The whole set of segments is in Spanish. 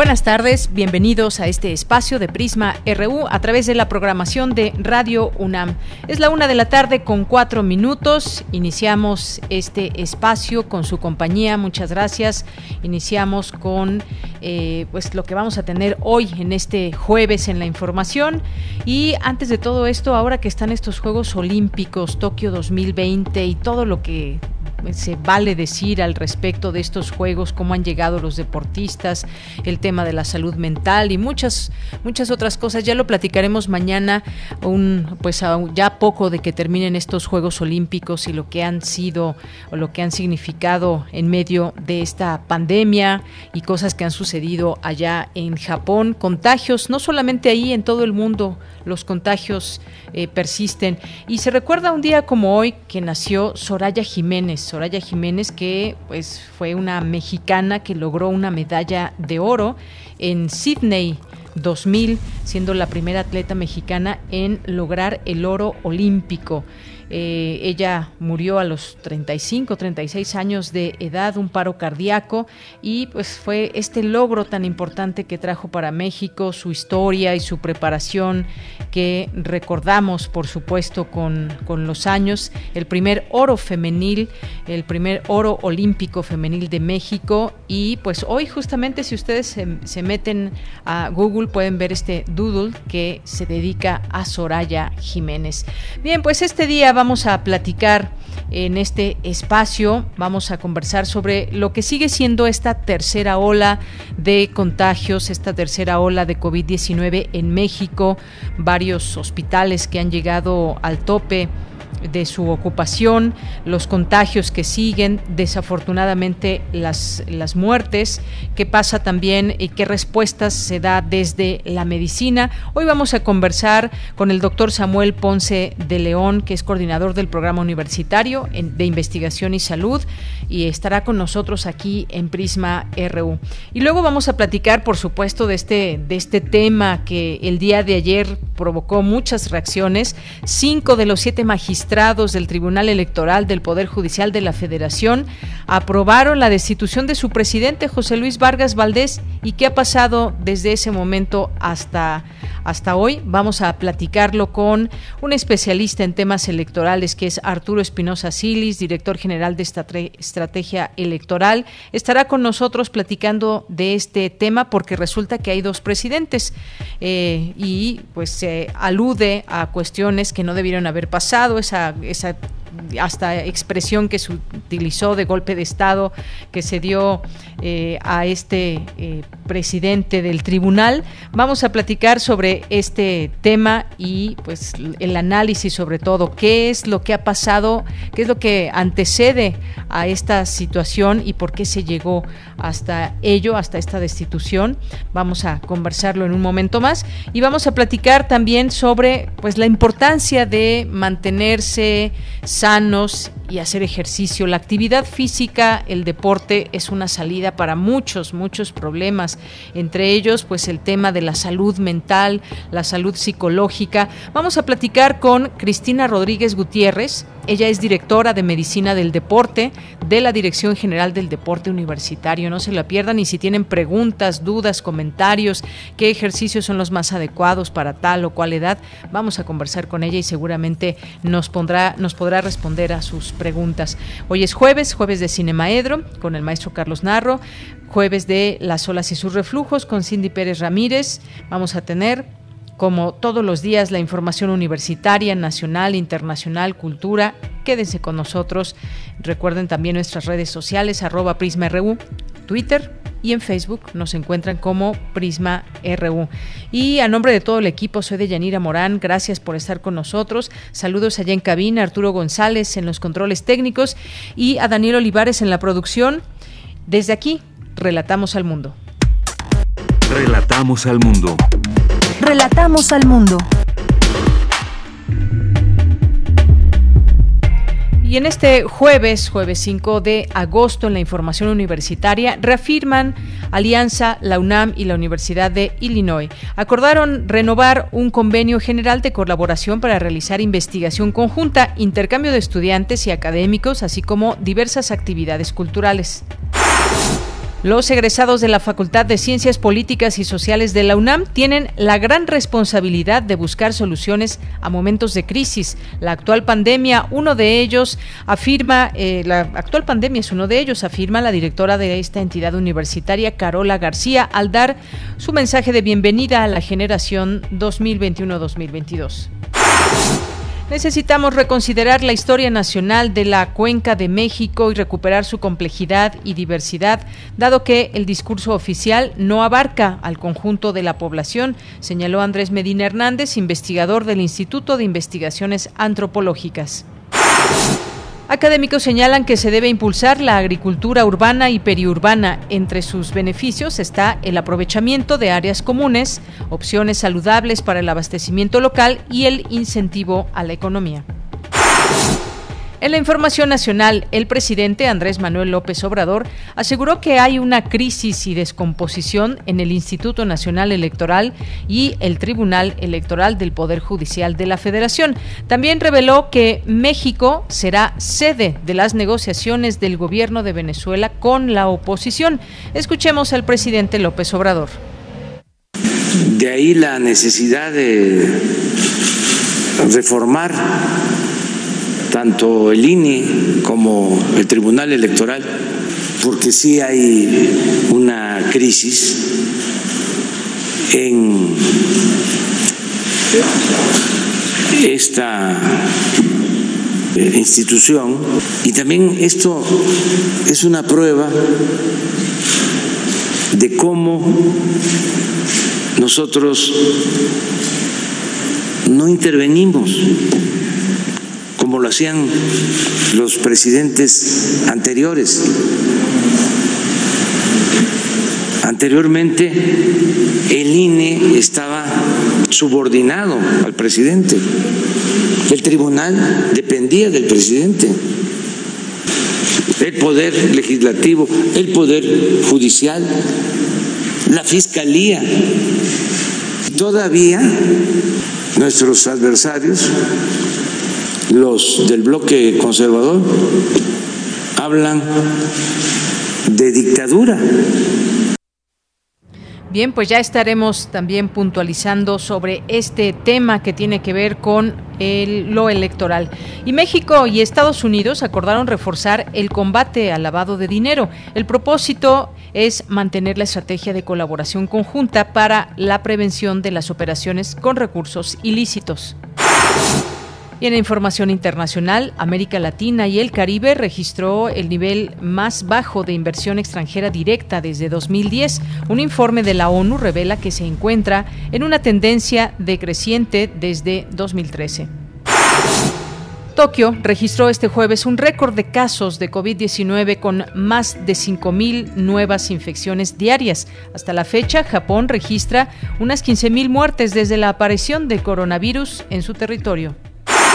Buenas tardes, bienvenidos a este espacio de Prisma RU a través de la programación de Radio UNAM. Es la una de la tarde con cuatro minutos. Iniciamos este espacio con su compañía. Muchas gracias. Iniciamos con eh, pues lo que vamos a tener hoy en este jueves en la información. Y antes de todo esto, ahora que están estos Juegos Olímpicos, Tokio 2020 y todo lo que se vale decir al respecto de estos juegos, cómo han llegado los deportistas, el tema de la salud mental y muchas muchas otras cosas. Ya lo platicaremos mañana, un, pues ya poco de que terminen estos Juegos Olímpicos y lo que han sido o lo que han significado en medio de esta pandemia y cosas que han sucedido allá en Japón, contagios no solamente ahí en todo el mundo, los contagios eh, persisten y se recuerda un día como hoy que nació Soraya Jiménez Soraya Jiménez, que pues fue una mexicana que logró una medalla de oro en Sydney 2000, siendo la primera atleta mexicana en lograr el oro olímpico. Eh, ella murió a los 35, 36 años de edad, un paro cardíaco, y pues fue este logro tan importante que trajo para México, su historia y su preparación, que recordamos, por supuesto, con, con los años, el primer oro femenil, el primer oro olímpico femenil de México, y pues hoy justamente si ustedes se, se meten a Google pueden ver este doodle que se dedica a Soraya Jiménez. Bien, pues este día vamos a platicar en este espacio. Vamos a conversar sobre lo que sigue siendo esta tercera ola de contagios, esta tercera ola de COVID-19 en México, varios hospitales que han llegado al tope de su ocupación, los contagios que siguen, desafortunadamente las, las muertes, qué pasa también y qué respuestas se da desde la medicina. Hoy vamos a conversar con el doctor Samuel Ponce de León, que es coordinador del programa universitario de investigación y salud, y estará con nosotros aquí en Prisma RU. Y luego vamos a platicar, por supuesto, de este, de este tema que el día de ayer provocó muchas reacciones. Cinco de los siete magistrados del Tribunal Electoral del Poder Judicial de la Federación aprobaron la destitución de su presidente José Luis Vargas Valdés y qué ha pasado desde ese momento hasta, hasta hoy. Vamos a platicarlo con un especialista en temas electorales que es Arturo Espinosa Silis, director general de Estrategia Electoral. Estará con nosotros platicando de este tema porque resulta que hay dos presidentes eh, y pues se alude a cuestiones que no debieron haber pasado, esa esa, hasta expresión que se utilizó de golpe de Estado que se dio eh, a este eh, presidente del tribunal. Vamos a platicar sobre este tema y pues el análisis sobre todo, qué es lo que ha pasado, qué es lo que antecede a esta situación y por qué se llegó hasta ello, hasta esta destitución. Vamos a conversarlo en un momento más y vamos a platicar también sobre pues la importancia de mantenerse sanos y hacer ejercicio. La actividad física, el deporte es una salida para muchos, muchos problemas, entre ellos pues el tema de la salud mental, la salud psicológica. Vamos a platicar con Cristina Rodríguez Gutiérrez, ella es directora de Medicina del Deporte de la Dirección General del Deporte Universitario. No se la pierdan y si tienen preguntas, dudas, comentarios, qué ejercicios son los más adecuados para tal o cual edad, vamos a conversar con ella y seguramente nos, pondrá, nos podrá responder a sus preguntas. Hoy es jueves, jueves de Cinemaedro con el maestro Carlos Narro, jueves de Las olas y sus reflujos con Cindy Pérez Ramírez. Vamos a tener como todos los días, la información universitaria, nacional, internacional, cultura. Quédense con nosotros. Recuerden también nuestras redes sociales, arroba PrismaRU, Twitter, y en Facebook nos encuentran como Prisma RU. Y a nombre de todo el equipo, soy de Yanira Morán, gracias por estar con nosotros. Saludos allá en cabina, Arturo González en los controles técnicos y a Daniel Olivares en la producción. Desde aquí, relatamos al mundo. Relatamos al mundo. Relatamos al mundo. Y en este jueves, jueves 5 de agosto, en la información universitaria, reafirman Alianza, la UNAM y la Universidad de Illinois. Acordaron renovar un convenio general de colaboración para realizar investigación conjunta, intercambio de estudiantes y académicos, así como diversas actividades culturales. Los egresados de la Facultad de Ciencias Políticas y Sociales de la UNAM tienen la gran responsabilidad de buscar soluciones a momentos de crisis. La actual pandemia, uno de ellos afirma, eh, la actual pandemia es uno de ellos, afirma la directora de esta entidad universitaria, Carola García, al dar su mensaje de bienvenida a la generación 2021-2022. Necesitamos reconsiderar la historia nacional de la Cuenca de México y recuperar su complejidad y diversidad, dado que el discurso oficial no abarca al conjunto de la población, señaló Andrés Medina Hernández, investigador del Instituto de Investigaciones Antropológicas. Académicos señalan que se debe impulsar la agricultura urbana y periurbana. Entre sus beneficios está el aprovechamiento de áreas comunes, opciones saludables para el abastecimiento local y el incentivo a la economía. En la información nacional, el presidente Andrés Manuel López Obrador aseguró que hay una crisis y descomposición en el Instituto Nacional Electoral y el Tribunal Electoral del Poder Judicial de la Federación. También reveló que México será sede de las negociaciones del gobierno de Venezuela con la oposición. Escuchemos al presidente López Obrador. De ahí la necesidad de reformar tanto el INE como el Tribunal Electoral, porque sí hay una crisis en esta institución. Y también esto es una prueba de cómo nosotros no intervenimos como lo hacían los presidentes anteriores. Anteriormente el INE estaba subordinado al presidente. El tribunal dependía del presidente. El poder legislativo, el poder judicial, la fiscalía. Todavía nuestros adversarios los del bloque conservador hablan de dictadura. Bien, pues ya estaremos también puntualizando sobre este tema que tiene que ver con lo electoral. Y México y Estados Unidos acordaron reforzar el combate al lavado de dinero. El propósito es mantener la estrategia de colaboración conjunta para la prevención de las operaciones con recursos ilícitos. Y en información internacional, América Latina y el Caribe registró el nivel más bajo de inversión extranjera directa desde 2010. Un informe de la ONU revela que se encuentra en una tendencia decreciente desde 2013. Tokio registró este jueves un récord de casos de COVID-19 con más de 5.000 nuevas infecciones diarias. Hasta la fecha, Japón registra unas 15.000 muertes desde la aparición del coronavirus en su territorio.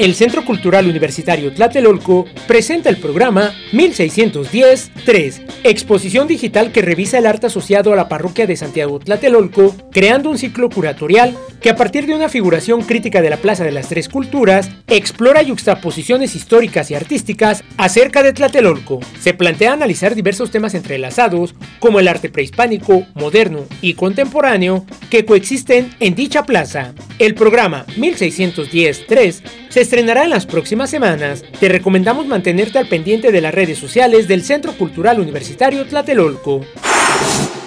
El Centro Cultural Universitario Tlatelolco presenta el programa 1610-3, exposición digital que revisa el arte asociado a la parroquia de Santiago Tlatelolco, creando un ciclo curatorial que a partir de una figuración crítica de la Plaza de las Tres Culturas, explora yuxtaposiciones históricas y artísticas acerca de Tlatelolco. Se plantea analizar diversos temas entrelazados, como el arte prehispánico, moderno y contemporáneo, que coexisten en dicha plaza. El programa 1610-3 se estrenará en las próximas semanas. Te recomendamos mantenerte al pendiente de las redes sociales del Centro Cultural Universitario Tlatelolco.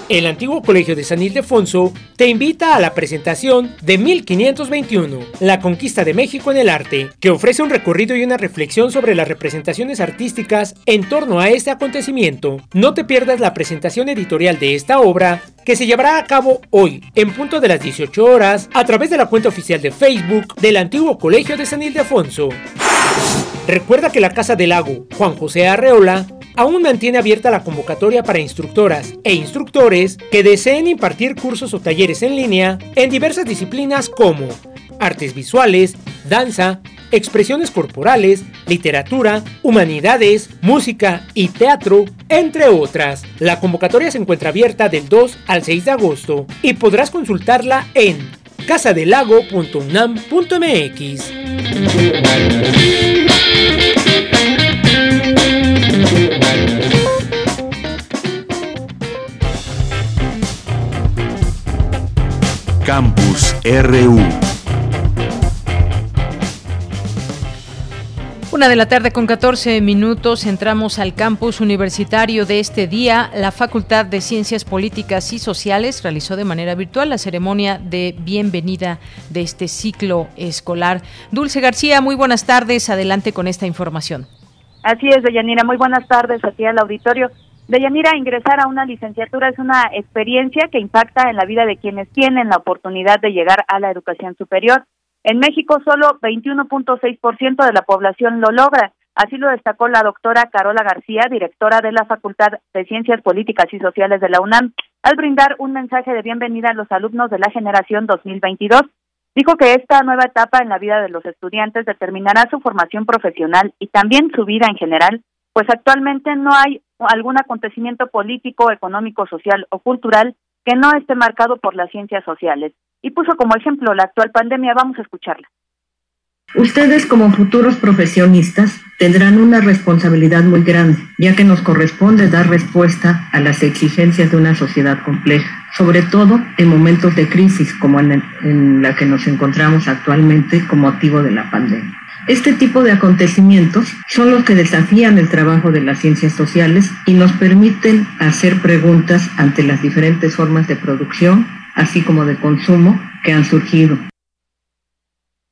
El antiguo Colegio de San Ildefonso te invita a la presentación de 1521, La conquista de México en el arte, que ofrece un recorrido y una reflexión sobre las representaciones artísticas en torno a este acontecimiento. No te pierdas la presentación editorial de esta obra que se llevará a cabo hoy, en punto de las 18 horas, a través de la cuenta oficial de Facebook del antiguo Colegio de San Ildefonso. Recuerda que la Casa del Lago Juan José Arreola aún mantiene abierta la convocatoria para instructoras e instructores que deseen impartir cursos o talleres en línea en diversas disciplinas como artes visuales, danza, expresiones corporales, literatura, humanidades, música y teatro, entre otras. La convocatoria se encuentra abierta del 2 al 6 de agosto y podrás consultarla en casadelago.unam.mx. Campus RU. Una de la tarde con 14 minutos entramos al campus universitario de este día. La Facultad de Ciencias Políticas y Sociales realizó de manera virtual la ceremonia de bienvenida de este ciclo escolar. Dulce García, muy buenas tardes. Adelante con esta información. Así es, Deyanira. Muy buenas tardes aquí al auditorio. Deyanira, ingresar a una licenciatura es una experiencia que impacta en la vida de quienes tienen la oportunidad de llegar a la educación superior. En México solo 21.6% de la población lo logra. Así lo destacó la doctora Carola García, directora de la Facultad de Ciencias Políticas y Sociales de la UNAM, al brindar un mensaje de bienvenida a los alumnos de la generación 2022. Dijo que esta nueva etapa en la vida de los estudiantes determinará su formación profesional y también su vida en general, pues actualmente no hay algún acontecimiento político, económico, social o cultural que no esté marcado por las ciencias sociales. Y puso como ejemplo la actual pandemia, vamos a escucharla. Ustedes como futuros profesionistas tendrán una responsabilidad muy grande, ya que nos corresponde dar respuesta a las exigencias de una sociedad compleja, sobre todo en momentos de crisis como en, en la que nos encontramos actualmente con motivo de la pandemia. Este tipo de acontecimientos son los que desafían el trabajo de las ciencias sociales y nos permiten hacer preguntas ante las diferentes formas de producción, así como de consumo que han surgido.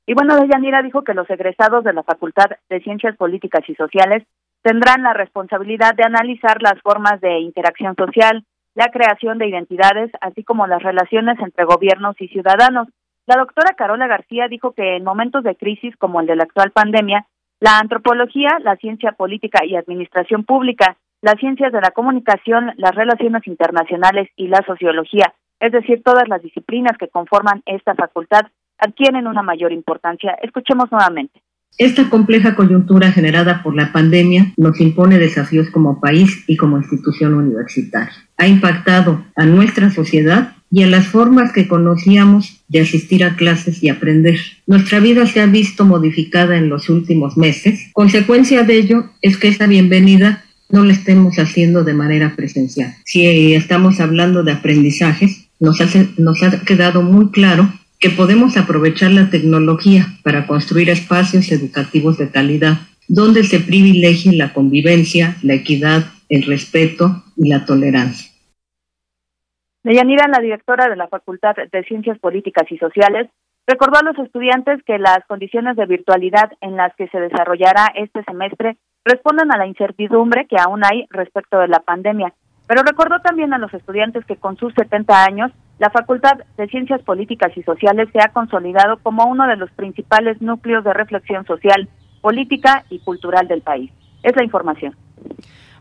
Y bueno, Deyanira dijo que los egresados de la Facultad de Ciencias Políticas y Sociales tendrán la responsabilidad de analizar las formas de interacción social, la creación de identidades, así como las relaciones entre gobiernos y ciudadanos, la doctora Carola García dijo que en momentos de crisis como el de la actual pandemia, la antropología, la ciencia política y administración pública, las ciencias de la comunicación, las relaciones internacionales y la sociología, es decir, todas las disciplinas que conforman esta facultad, adquieren una mayor importancia. Escuchemos nuevamente. Esta compleja coyuntura generada por la pandemia nos impone desafíos como país y como institución universitaria. Ha impactado a nuestra sociedad y a las formas que conocíamos de asistir a clases y aprender. Nuestra vida se ha visto modificada en los últimos meses. Consecuencia de ello es que esa bienvenida no la estemos haciendo de manera presencial. Si estamos hablando de aprendizajes, nos, nos ha quedado muy claro que podemos aprovechar la tecnología para construir espacios educativos de calidad, donde se privilegie la convivencia, la equidad, el respeto y la tolerancia. Deyanira, la directora de la Facultad de Ciencias Políticas y Sociales, recordó a los estudiantes que las condiciones de virtualidad en las que se desarrollará este semestre responden a la incertidumbre que aún hay respecto de la pandemia. Pero recordó también a los estudiantes que con sus 70 años, la Facultad de Ciencias Políticas y Sociales se ha consolidado como uno de los principales núcleos de reflexión social, política y cultural del país. Es la información.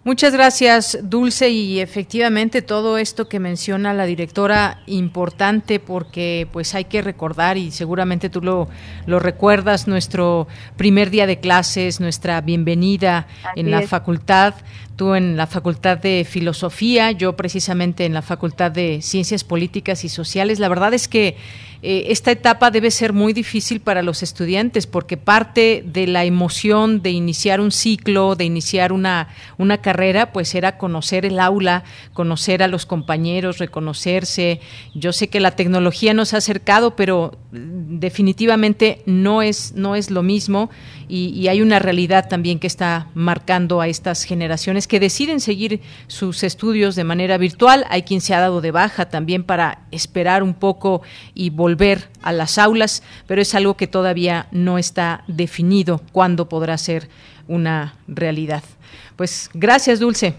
Muchas gracias, Dulce, y efectivamente todo esto que menciona la directora importante porque pues hay que recordar y seguramente tú lo, lo recuerdas nuestro primer día de clases, nuestra bienvenida en la facultad, tú en la Facultad de Filosofía, yo precisamente en la Facultad de Ciencias Políticas y Sociales. La verdad es que eh, esta etapa debe ser muy difícil para los estudiantes porque parte de la emoción de iniciar un ciclo, de iniciar una, una carrera, pues era conocer el aula, conocer a los compañeros, reconocerse. Yo sé que la tecnología nos ha acercado, pero definitivamente no es, no es lo mismo y, hay una realidad también que está marcando a estas generaciones que deciden seguir sus estudios de manera virtual. Hay quien se ha dado de baja también para esperar un poco y volver a las aulas, pero es algo que todavía no está definido cuándo podrá ser una realidad. Pues gracias, Dulce.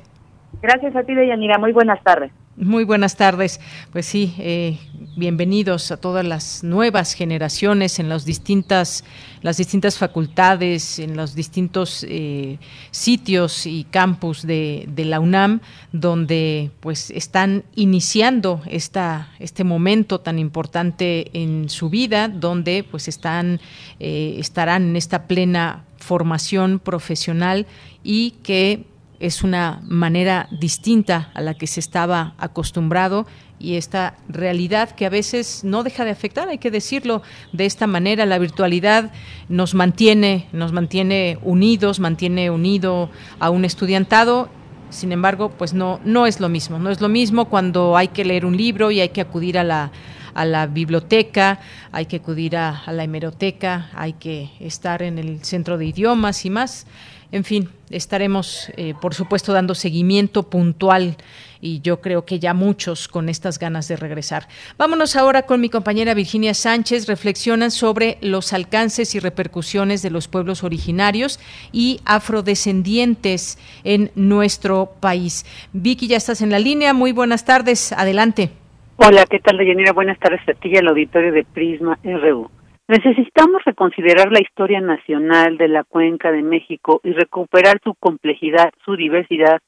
Gracias a ti, Deyanira. Muy buenas tardes. Muy buenas tardes. Pues sí, eh, bienvenidos a todas las nuevas generaciones en las distintas, las distintas facultades, en los distintos eh, sitios y campus de, la UNAM, donde pues están iniciando esta, este momento tan importante en su vida, donde pues están, eh, estarán en esta plena formación profesional y que es una manera distinta a la que se estaba acostumbrado y esta realidad que a veces no deja de afectar, hay que decirlo de esta manera, la virtualidad nos mantiene, nos mantiene unidos, mantiene unido a un estudiantado sin embargo, pues no, no es lo mismo. No es lo mismo cuando hay que leer un libro y hay que acudir a la, a la biblioteca, hay que acudir a, a, la hemeroteca, hay que estar en el centro de idiomas y más. En fin, estaremos, eh, por supuesto, dando seguimiento puntual y yo creo que ya muchos con estas ganas de regresar. Vámonos ahora con mi compañera Virginia Sánchez. Reflexionan sobre los alcances y repercusiones de los pueblos originarios y afrodescendientes en nuestro país. Vicky, ya estás en la línea. Muy buenas tardes. Adelante. Hola, ¿qué tal, Deyanira? Buenas tardes a ti y al auditorio de Prisma RU. Necesitamos reconsiderar la historia nacional de la Cuenca de México y recuperar su complejidad, su diversidad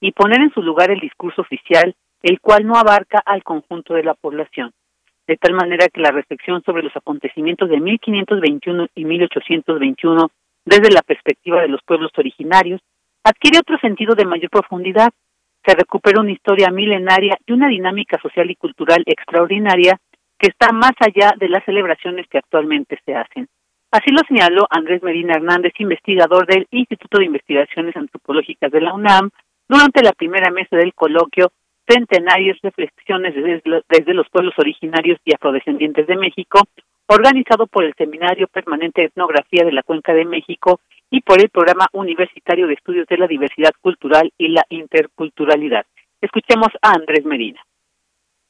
y poner en su lugar el discurso oficial, el cual no abarca al conjunto de la población. De tal manera que la reflexión sobre los acontecimientos de 1521 y 1821 desde la perspectiva de los pueblos originarios adquiere otro sentido de mayor profundidad. Se recupera una historia milenaria y una dinámica social y cultural extraordinaria que está más allá de las celebraciones que actualmente se hacen. Así lo señaló Andrés Medina Hernández, investigador del Instituto de Investigaciones Antropológicas de la UNAM, durante la primera mesa del coloquio Centenarios Reflexiones desde, los pueblos originarios y afrodescendientes de México, organizado por el Seminario Permanente de Etnografía de la Cuenca de México y por el Programa Universitario de Estudios de la Diversidad Cultural y la Interculturalidad. Escuchemos a Andrés Medina.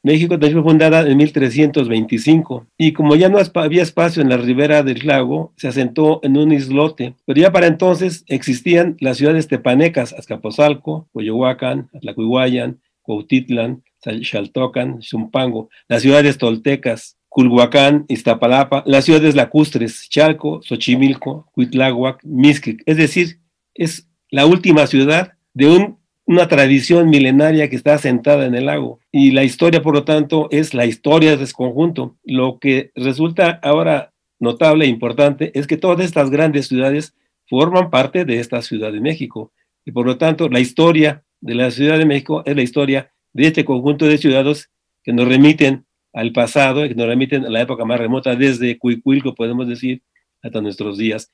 México fue fundada en 1325 y como ya no había espacio en la ribera del lago, se asentó en un islote. Pero ya para entonces existían las ciudades tepanecas, Azcapotzalco, Coyohuacán, Atlacuihuayan, Cuautitlán, Xaltocan, Zumpango, las ciudades toltecas, Culhuacán, Iztapalapa, las ciudades lacustres, Chalco, Xochimilco, Huitláhuac, Mixquic. Es decir, es la última ciudad de un una tradición milenaria que está asentada en el lago. Y la historia, por lo tanto, es la historia de ese conjunto. Lo que resulta ahora notable e importante es que todas estas grandes ciudades forman parte de esta Ciudad de México. Y por lo tanto, la historia de la Ciudad de México es la historia de este conjunto de ciudadanos que nos remiten al pasado, que nos remiten a la época más remota, desde Cuicuilco, podemos decir, hasta nuestros días.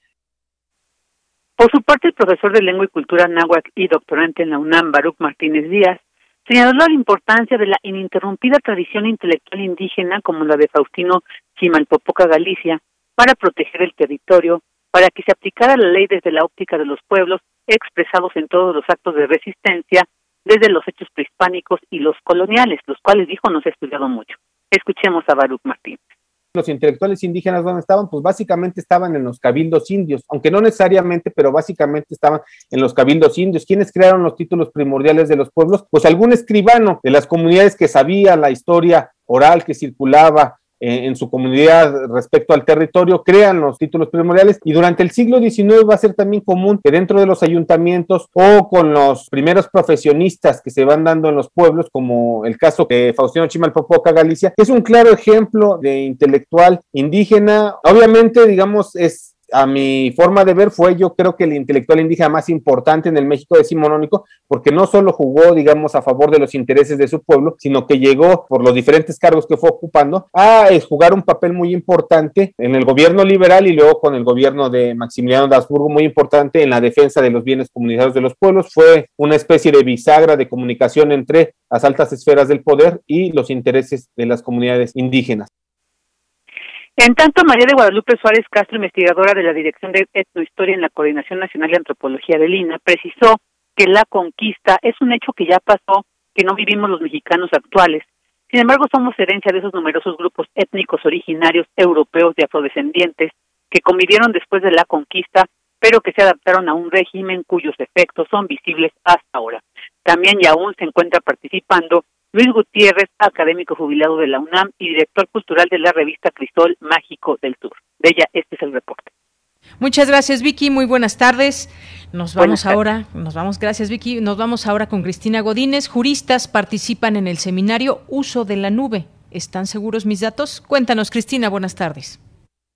Por su parte, el profesor de Lengua y Cultura náhuatl y doctorante en la UNAM, Baruch Martínez Díaz, señaló la importancia de la ininterrumpida tradición intelectual indígena como la de Faustino Chimalpopoca Galicia para proteger el territorio, para que se aplicara la ley desde la óptica de los pueblos expresados en todos los actos de resistencia, desde los hechos prehispánicos y los coloniales, los cuales dijo no se ha estudiado mucho. Escuchemos a Baruch Martínez los intelectuales indígenas ¿dónde estaban, pues básicamente estaban en los cabildos indios, aunque no necesariamente, pero básicamente estaban en los cabildos indios. ¿Quiénes crearon los títulos primordiales de los pueblos? Pues algún escribano de las comunidades que sabía la historia oral que circulaba en su comunidad respecto al territorio, crean los títulos primordiales y durante el siglo XIX va a ser también común que dentro de los ayuntamientos o con los primeros profesionistas que se van dando en los pueblos, como el caso de Faustino Chimalpopoca Galicia, que es un claro ejemplo de intelectual indígena, obviamente digamos es a mi forma de ver, fue yo creo que el intelectual indígena más importante en el México decimonónico, porque no solo jugó, digamos, a favor de los intereses de su pueblo, sino que llegó, por los diferentes cargos que fue ocupando, a eh, jugar un papel muy importante en el gobierno liberal y luego con el gobierno de Maximiliano de Habsburgo, muy importante en la defensa de los bienes comunitarios de los pueblos. Fue una especie de bisagra de comunicación entre las altas esferas del poder y los intereses de las comunidades indígenas. En tanto, María de Guadalupe Suárez Castro, investigadora de la Dirección de Etnohistoria en la Coordinación Nacional de Antropología de Lina, precisó que la conquista es un hecho que ya pasó, que no vivimos los mexicanos actuales. Sin embargo, somos herencia de esos numerosos grupos étnicos originarios europeos de afrodescendientes que convivieron después de la conquista, pero que se adaptaron a un régimen cuyos efectos son visibles hasta ahora. También y aún se encuentra participando Luis Gutiérrez, académico jubilado de la UNAM y director cultural de la revista Crisol Mágico del Sur. De ella, este es el reporte. Muchas gracias, Vicky. Muy buenas tardes. Nos vamos ahora, nos vamos, gracias, Vicky. Nos vamos ahora con Cristina Godínez. Juristas participan en el seminario Uso de la Nube. ¿Están seguros mis datos? Cuéntanos, Cristina. Buenas tardes.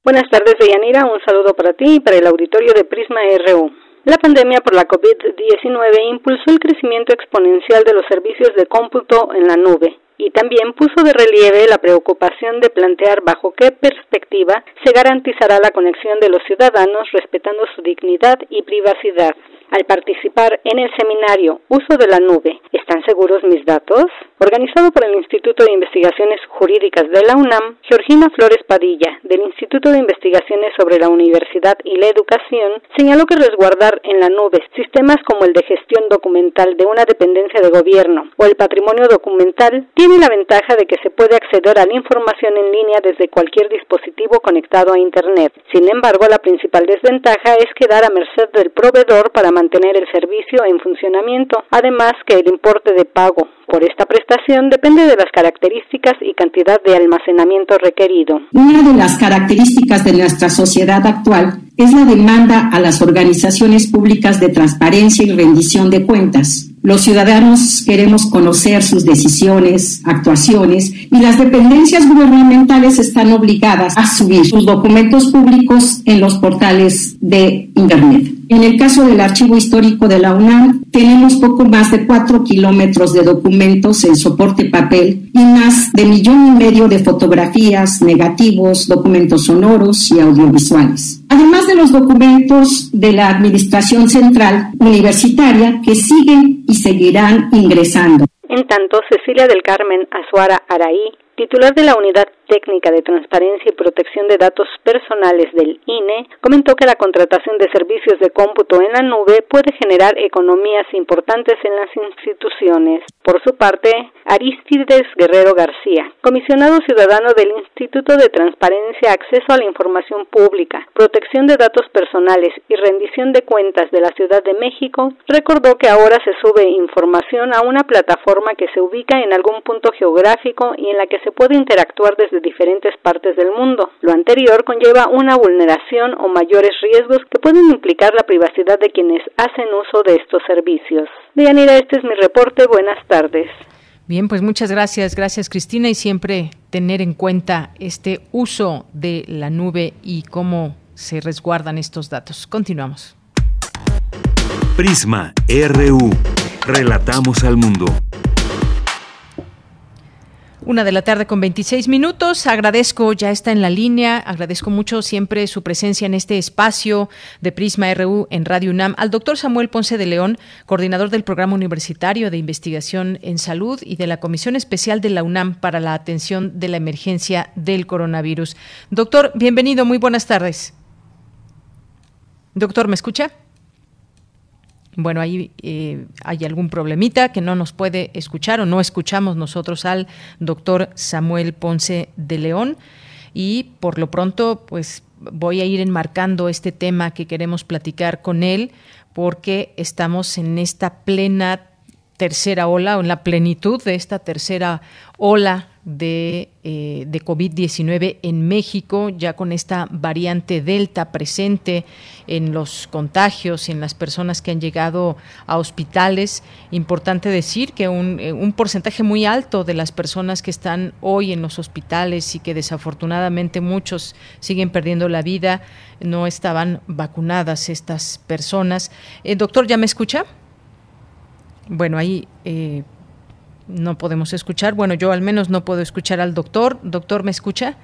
Buenas tardes, Deyanira. Un saludo para ti y para el auditorio de Prisma RU. La pandemia por la COVID-19 impulsó el crecimiento exponencial de los servicios de cómputo en la nube y también puso de relieve la preocupación de plantear bajo qué perspectiva se garantizará la conexión de los ciudadanos respetando su dignidad y privacidad al participar en el seminario Uso de la Nube. ¿Están seguros mis datos? Organizado por el Instituto de Investigaciones Jurídicas de la UNAM, Georgina Flores Padilla, del Instituto de Investigaciones sobre la Universidad y la Educación, señaló que resguardar en la nube sistemas como el de gestión documental de una dependencia de gobierno o el patrimonio documental la ventaja de que se puede acceder a la información en línea desde cualquier dispositivo conectado a Internet. Sin embargo, la principal desventaja es quedar a merced del proveedor para mantener el servicio en funcionamiento, además que el importe de pago por esta prestación depende de las características y cantidad de almacenamiento requerido. Una de las características de nuestra sociedad actual es la demanda a las organizaciones públicas de transparencia y rendición de cuentas. Los ciudadanos queremos conocer sus decisiones, actuaciones y las dependencias gubernamentales están obligadas a subir sus documentos públicos en los portales de Internet. En el caso del Archivo Histórico de la UNAM, tenemos poco más de cuatro kilómetros de documentos en soporte papel y más de millón y medio de fotografías, negativos, documentos sonoros y audiovisuales. Además de los documentos de la Administración Central Universitaria que siguen y seguirán ingresando. En tanto, Cecilia del Carmen Azuara Araí, titular de la Unidad Técnica de Transparencia y Protección de Datos Personales del INE, comentó que la contratación de servicios de cómputo en la nube puede generar economías importantes en las instituciones. Por su parte, Aristides Guerrero García, comisionado ciudadano del Instituto de Transparencia, Acceso a la Información Pública, Protección de Datos Personales y Rendición de Cuentas de la Ciudad de México, recordó que ahora se sube información a una plataforma que se ubica en algún punto geográfico y en la que se puede interactuar desde diferentes partes del mundo. Lo anterior conlleva una vulneración o mayores riesgos que pueden implicar la privacidad de quienes hacen uso de estos servicios. Deyanira, este es mi reporte. Buenas tardes. Bien, pues muchas gracias, gracias Cristina y siempre tener en cuenta este uso de la nube y cómo se resguardan estos datos. Continuamos. Prisma RU. Relatamos al mundo. Una de la tarde con 26 minutos. Agradezco, ya está en la línea, agradezco mucho siempre su presencia en este espacio de Prisma RU en Radio UNAM al doctor Samuel Ponce de León, coordinador del Programa Universitario de Investigación en Salud y de la Comisión Especial de la UNAM para la Atención de la Emergencia del Coronavirus. Doctor, bienvenido, muy buenas tardes. Doctor, ¿me escucha? Bueno, ahí eh, hay algún problemita que no nos puede escuchar o no escuchamos nosotros al doctor Samuel Ponce de León. Y por lo pronto pues voy a ir enmarcando este tema que queremos platicar con él porque estamos en esta plena tercera ola o en la plenitud de esta tercera ola de, eh, de COVID-19 en México, ya con esta variante Delta presente en los contagios en las personas que han llegado a hospitales. Importante decir que un, eh, un porcentaje muy alto de las personas que están hoy en los hospitales y que desafortunadamente muchos siguen perdiendo la vida, no estaban vacunadas estas personas. Eh, doctor, ¿ya me escucha? Bueno, ahí no podemos escuchar. Bueno, yo al menos no puedo escuchar al doctor. Doctor, ¿me escucha?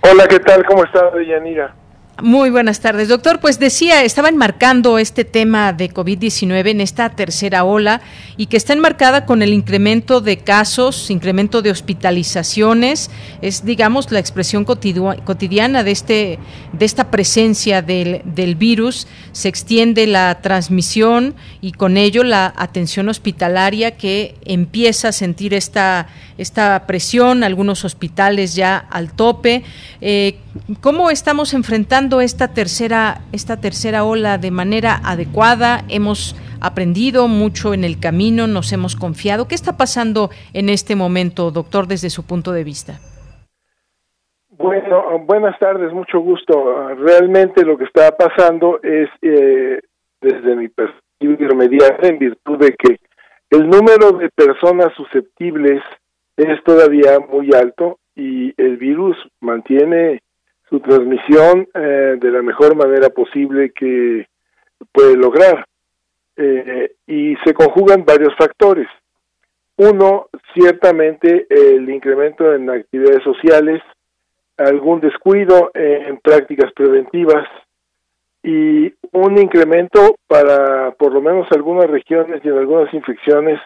Hola, ¿qué tal? ¿Cómo está, Yanira? Muy buenas tardes, doctor. Pues decía, estaba enmarcando este tema de COVID-19 en esta tercera ola y que está enmarcada con el incremento de casos, incremento de hospitalizaciones, es digamos la expresión cotidiana de este de esta presencia del, del virus, se extiende la transmisión y con ello la atención hospitalaria que empieza a sentir esta esta presión, algunos hospitales ya al tope. Eh, ¿Cómo estamos enfrentando esta tercera, esta tercera ola de manera adecuada? Hemos aprendido mucho en el camino, nos hemos confiado. ¿Qué está pasando en este momento, doctor, desde su punto de vista? Bueno, buenas tardes, mucho gusto. Realmente lo que está pasando es, eh, desde mi perspectiva irremediable, en virtud de que el número de personas susceptibles es todavía muy alto y el virus mantiene su transmisión eh, de la mejor manera posible que puede lograr. Eh, y se conjugan varios factores. Uno, ciertamente el incremento en actividades sociales, algún descuido en prácticas preventivas y un incremento para por lo menos algunas regiones y en algunas infecciones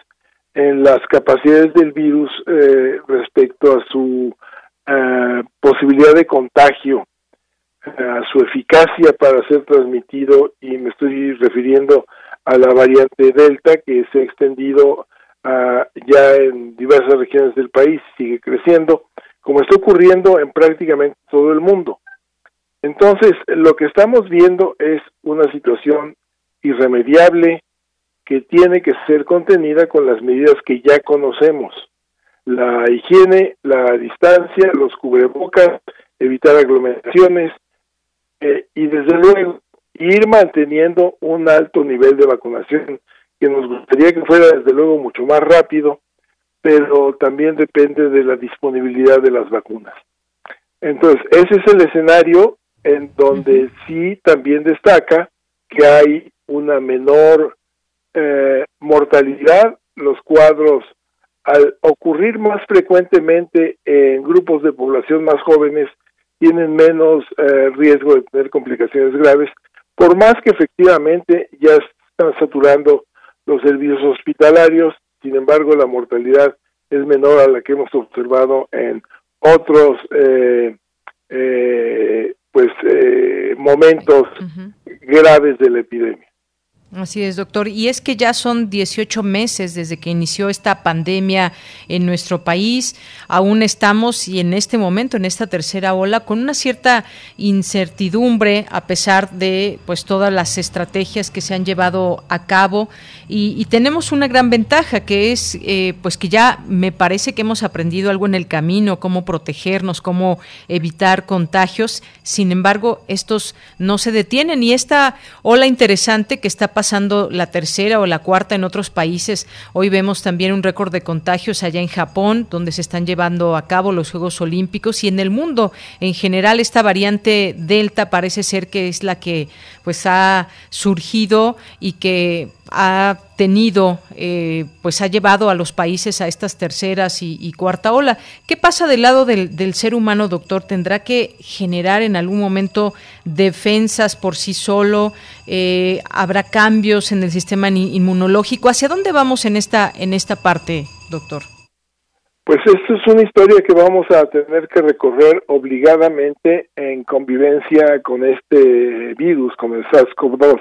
en las capacidades del virus eh, respecto a su eh, posibilidad de contagio, a su eficacia para ser transmitido y me estoy refiriendo a la variante Delta que se ha extendido uh, ya en diversas regiones del país, sigue creciendo, como está ocurriendo en prácticamente todo el mundo. Entonces, lo que estamos viendo es una situación irremediable, que tiene que ser contenida con las medidas que ya conocemos. La higiene, la distancia, los cubrebocas, evitar aglomeraciones eh, y desde luego ir manteniendo un alto nivel de vacunación que nos gustaría que fuera desde luego mucho más rápido, pero también depende de la disponibilidad de las vacunas. Entonces, ese es el escenario en donde sí también destaca que hay una menor eh, mortalidad, los cuadros al ocurrir más frecuentemente en grupos de población más jóvenes tienen menos eh, riesgo de tener complicaciones graves, por más que efectivamente ya están saturando los servicios hospitalarios, sin embargo la mortalidad es menor a la que hemos observado en otros eh, pues momentos graves de la epidemia. Así es, doctor. Y es que ya son 18 meses desde que inició esta pandemia en nuestro país. Aún estamos y en este momento, en esta tercera ola, con una cierta incertidumbre a pesar de pues todas las estrategias que se han llevado a cabo. Y, tenemos una gran ventaja que es eh, pues que ya me parece que hemos aprendido algo en el camino, cómo protegernos, cómo evitar contagios. Sin embargo, estos no se detienen y esta ola interesante que está pasando pasando la tercera o la cuarta en otros países. Hoy vemos también un récord de contagios allá en Japón, donde se están llevando a cabo los Juegos Olímpicos y en el mundo en general esta variante Delta parece ser que es la que pues ha surgido y que ha tenido, eh, pues ha llevado a los países a estas terceras y, cuarta ola. ¿Qué pasa del lado del, ser humano, doctor? ¿Tendrá que generar en algún momento defensas por sí solo? Eh, ¿Habrá cambios en el sistema inmunológico? ¿Hacia dónde vamos en esta, en esta parte, doctor? Pues esto es una historia que vamos a tener que recorrer obligadamente en convivencia con este virus, con el SARS-CoV-2.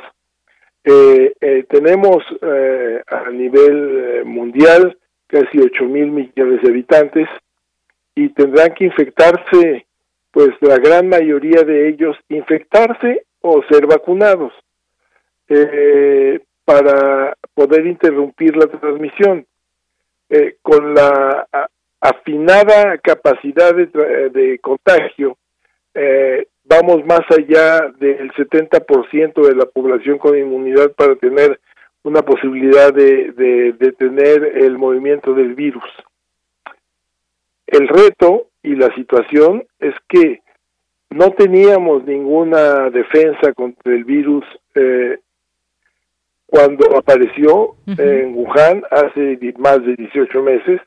Eh, eh, tenemos eh, a nivel mundial casi 8 mil millones de habitantes y tendrán que infectarse, pues la gran mayoría de ellos, infectarse o ser vacunados para poder interrumpir la transmisión. Eh, con la afinada capacidad de, de contagio, eh, vamos más allá del 70% de la población con inmunidad para tener una posibilidad de, de detener el movimiento del virus. El reto y la situación es que no teníamos ninguna defensa contra el virus eh, cuando apareció en Wuhan hace más de 18 meses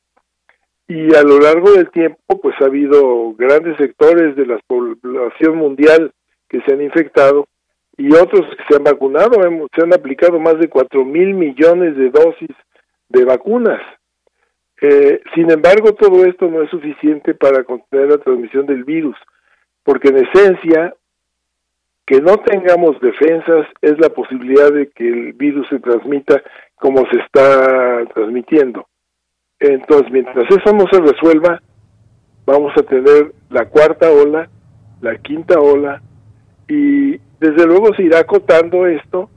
y a lo largo del tiempo pues ha habido grandes sectores de la población mundial que se han infectado y otros que se han vacunado. Se han aplicado más de 4 mil millones de dosis de vacunas. Eh, sin embargo, todo esto no es suficiente para contener la transmisión del virus, porque en esencia, que no tengamos defensas es la posibilidad de que el virus se transmita como se está transmitiendo. Entonces, mientras eso no se resuelva, vamos a tener la cuarta ola, la quinta ola, y desde luego se irá acotando esto,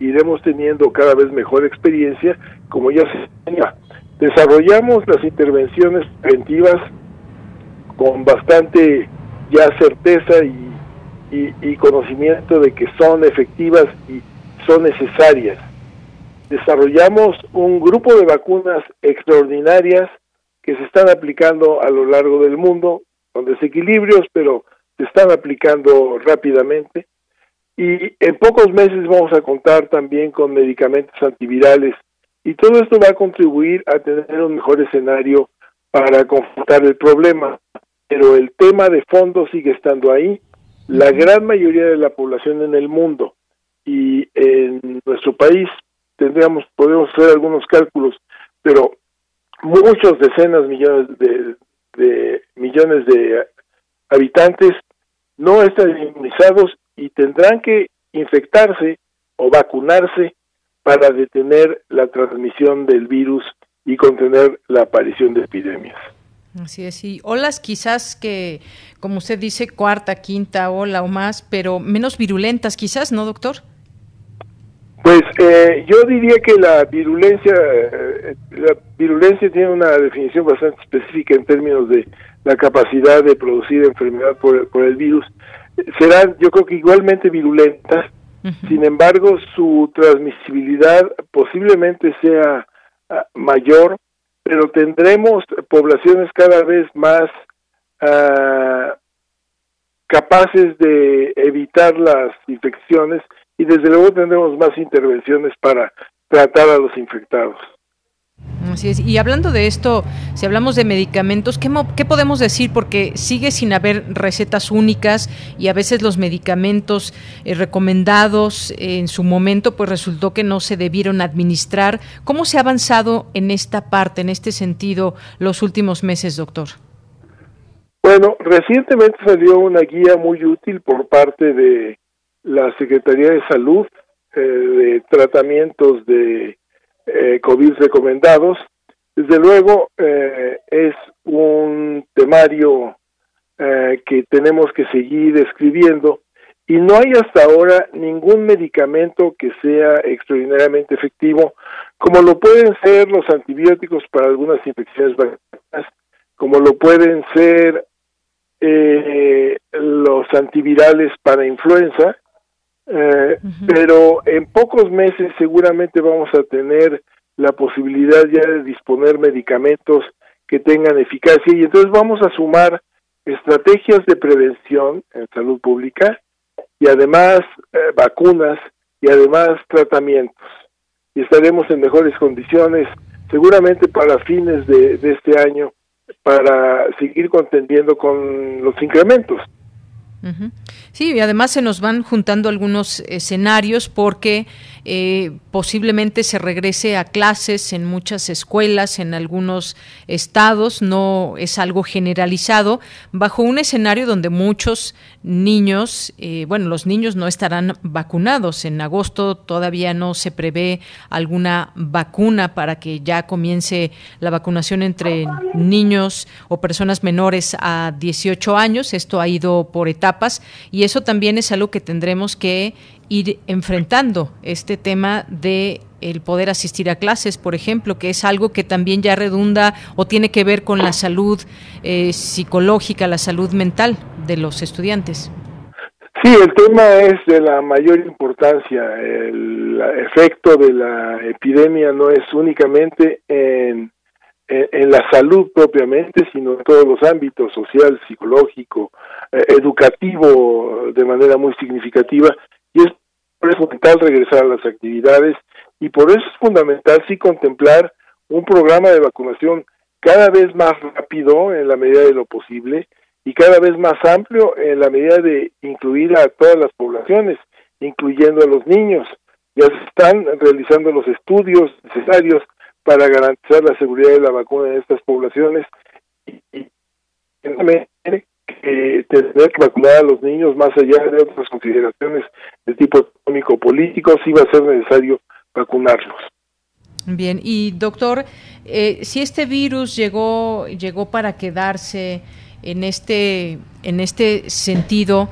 iremos teniendo cada vez mejor experiencia, como ya se tenía. Desarrollamos las intervenciones preventivas con bastante ya certeza y, y conocimiento de que son efectivas y son necesarias desarrollamos un grupo de vacunas extraordinarias que se están aplicando a lo largo del mundo, con desequilibrios, pero se están aplicando rápidamente. Y en pocos meses vamos a contar también con medicamentos antivirales. Y todo esto va a contribuir a tener un mejor escenario para confrontar el problema. Pero el tema de fondo sigue estando ahí. La gran mayoría de la población en el mundo y en nuestro país tendríamos, podemos hacer algunos cálculos, pero muchos decenas millones de, millones de habitantes no están inmunizados y tendrán que infectarse o vacunarse para detener la transmisión del virus y contener la aparición de epidemias. Así es, y olas quizás que, como usted dice, cuarta, quinta ola o más, pero menos virulentas quizás, ¿no, doctor? Pues eh, yo diría que la virulencia, eh, la virulencia tiene una definición bastante específica en términos de la capacidad de producir enfermedad por, por el virus. Serán, yo creo que igualmente virulentas, sin embargo, su transmisibilidad posiblemente sea ah, mayor, pero tendremos poblaciones cada vez más uh, capaces de evitar las infecciones y desde luego tendremos más intervenciones para tratar a los infectados. Así es. Y hablando de esto, si hablamos de medicamentos, ¿qué, ¿qué, podemos decir? Porque sigue sin haber recetas únicas y a veces los medicamentos eh, recomendados en su momento, pues resultó que no se debieron administrar. ¿Cómo se ha avanzado en esta parte, en este sentido, los últimos meses, doctor? Bueno, recientemente salió una guía muy útil por parte de la Secretaría de Salud eh, de tratamientos de eh, COVID recomendados. Desde luego eh, es un temario que tenemos que seguir escribiendo y no hay hasta ahora ningún medicamento que sea extraordinariamente efectivo, como lo pueden ser los antibióticos para algunas infecciones bacterianas, como lo pueden ser los antivirales para influenza, eh, pero en pocos meses seguramente vamos a tener la posibilidad ya de disponer medicamentos que tengan eficacia. Y entonces vamos a sumar estrategias de prevención en salud pública y además eh, vacunas y además tratamientos. Y estaremos en mejores condiciones seguramente para fines de este año para seguir contendiendo con los incrementos. Sí, y además se nos van juntando algunos escenarios porque eh, posiblemente se regrese a clases en muchas escuelas, en algunos estados, no es algo generalizado, bajo un escenario donde muchos niños, eh, bueno, los niños no estarán vacunados. En agosto todavía no se prevé alguna vacuna para que ya comience la vacunación entre niños o personas menores a 18 años. Esto ha ido por etapas y eso también es algo que tendremos que ir enfrentando este tema de el poder asistir a clases, por ejemplo, que es algo que también ya redunda o tiene que ver con la salud eh, psicológica, la salud mental de los estudiantes. Sí, el tema es de la mayor importancia. El efecto de la epidemia no es únicamente en, en, la salud propiamente, sino en todos los ámbitos, social, psicológico, eh, educativo, de manera muy significativa es fundamental regresar a las actividades y por eso es fundamental sí contemplar un programa de vacunación cada vez más rápido en la medida de lo posible y cada vez más amplio en la medida de incluir a todas las poblaciones, incluyendo a los niños. Ya se están realizando los estudios necesarios para garantizar la seguridad de la vacuna en estas poblaciones y, y que tener que vacunar a los niños más allá de otras consideraciones de tipo económico político sí va a ser necesario vacunarlos. Bien, y doctor, eh, si este virus llegó llegó para quedarse en este en este sentido,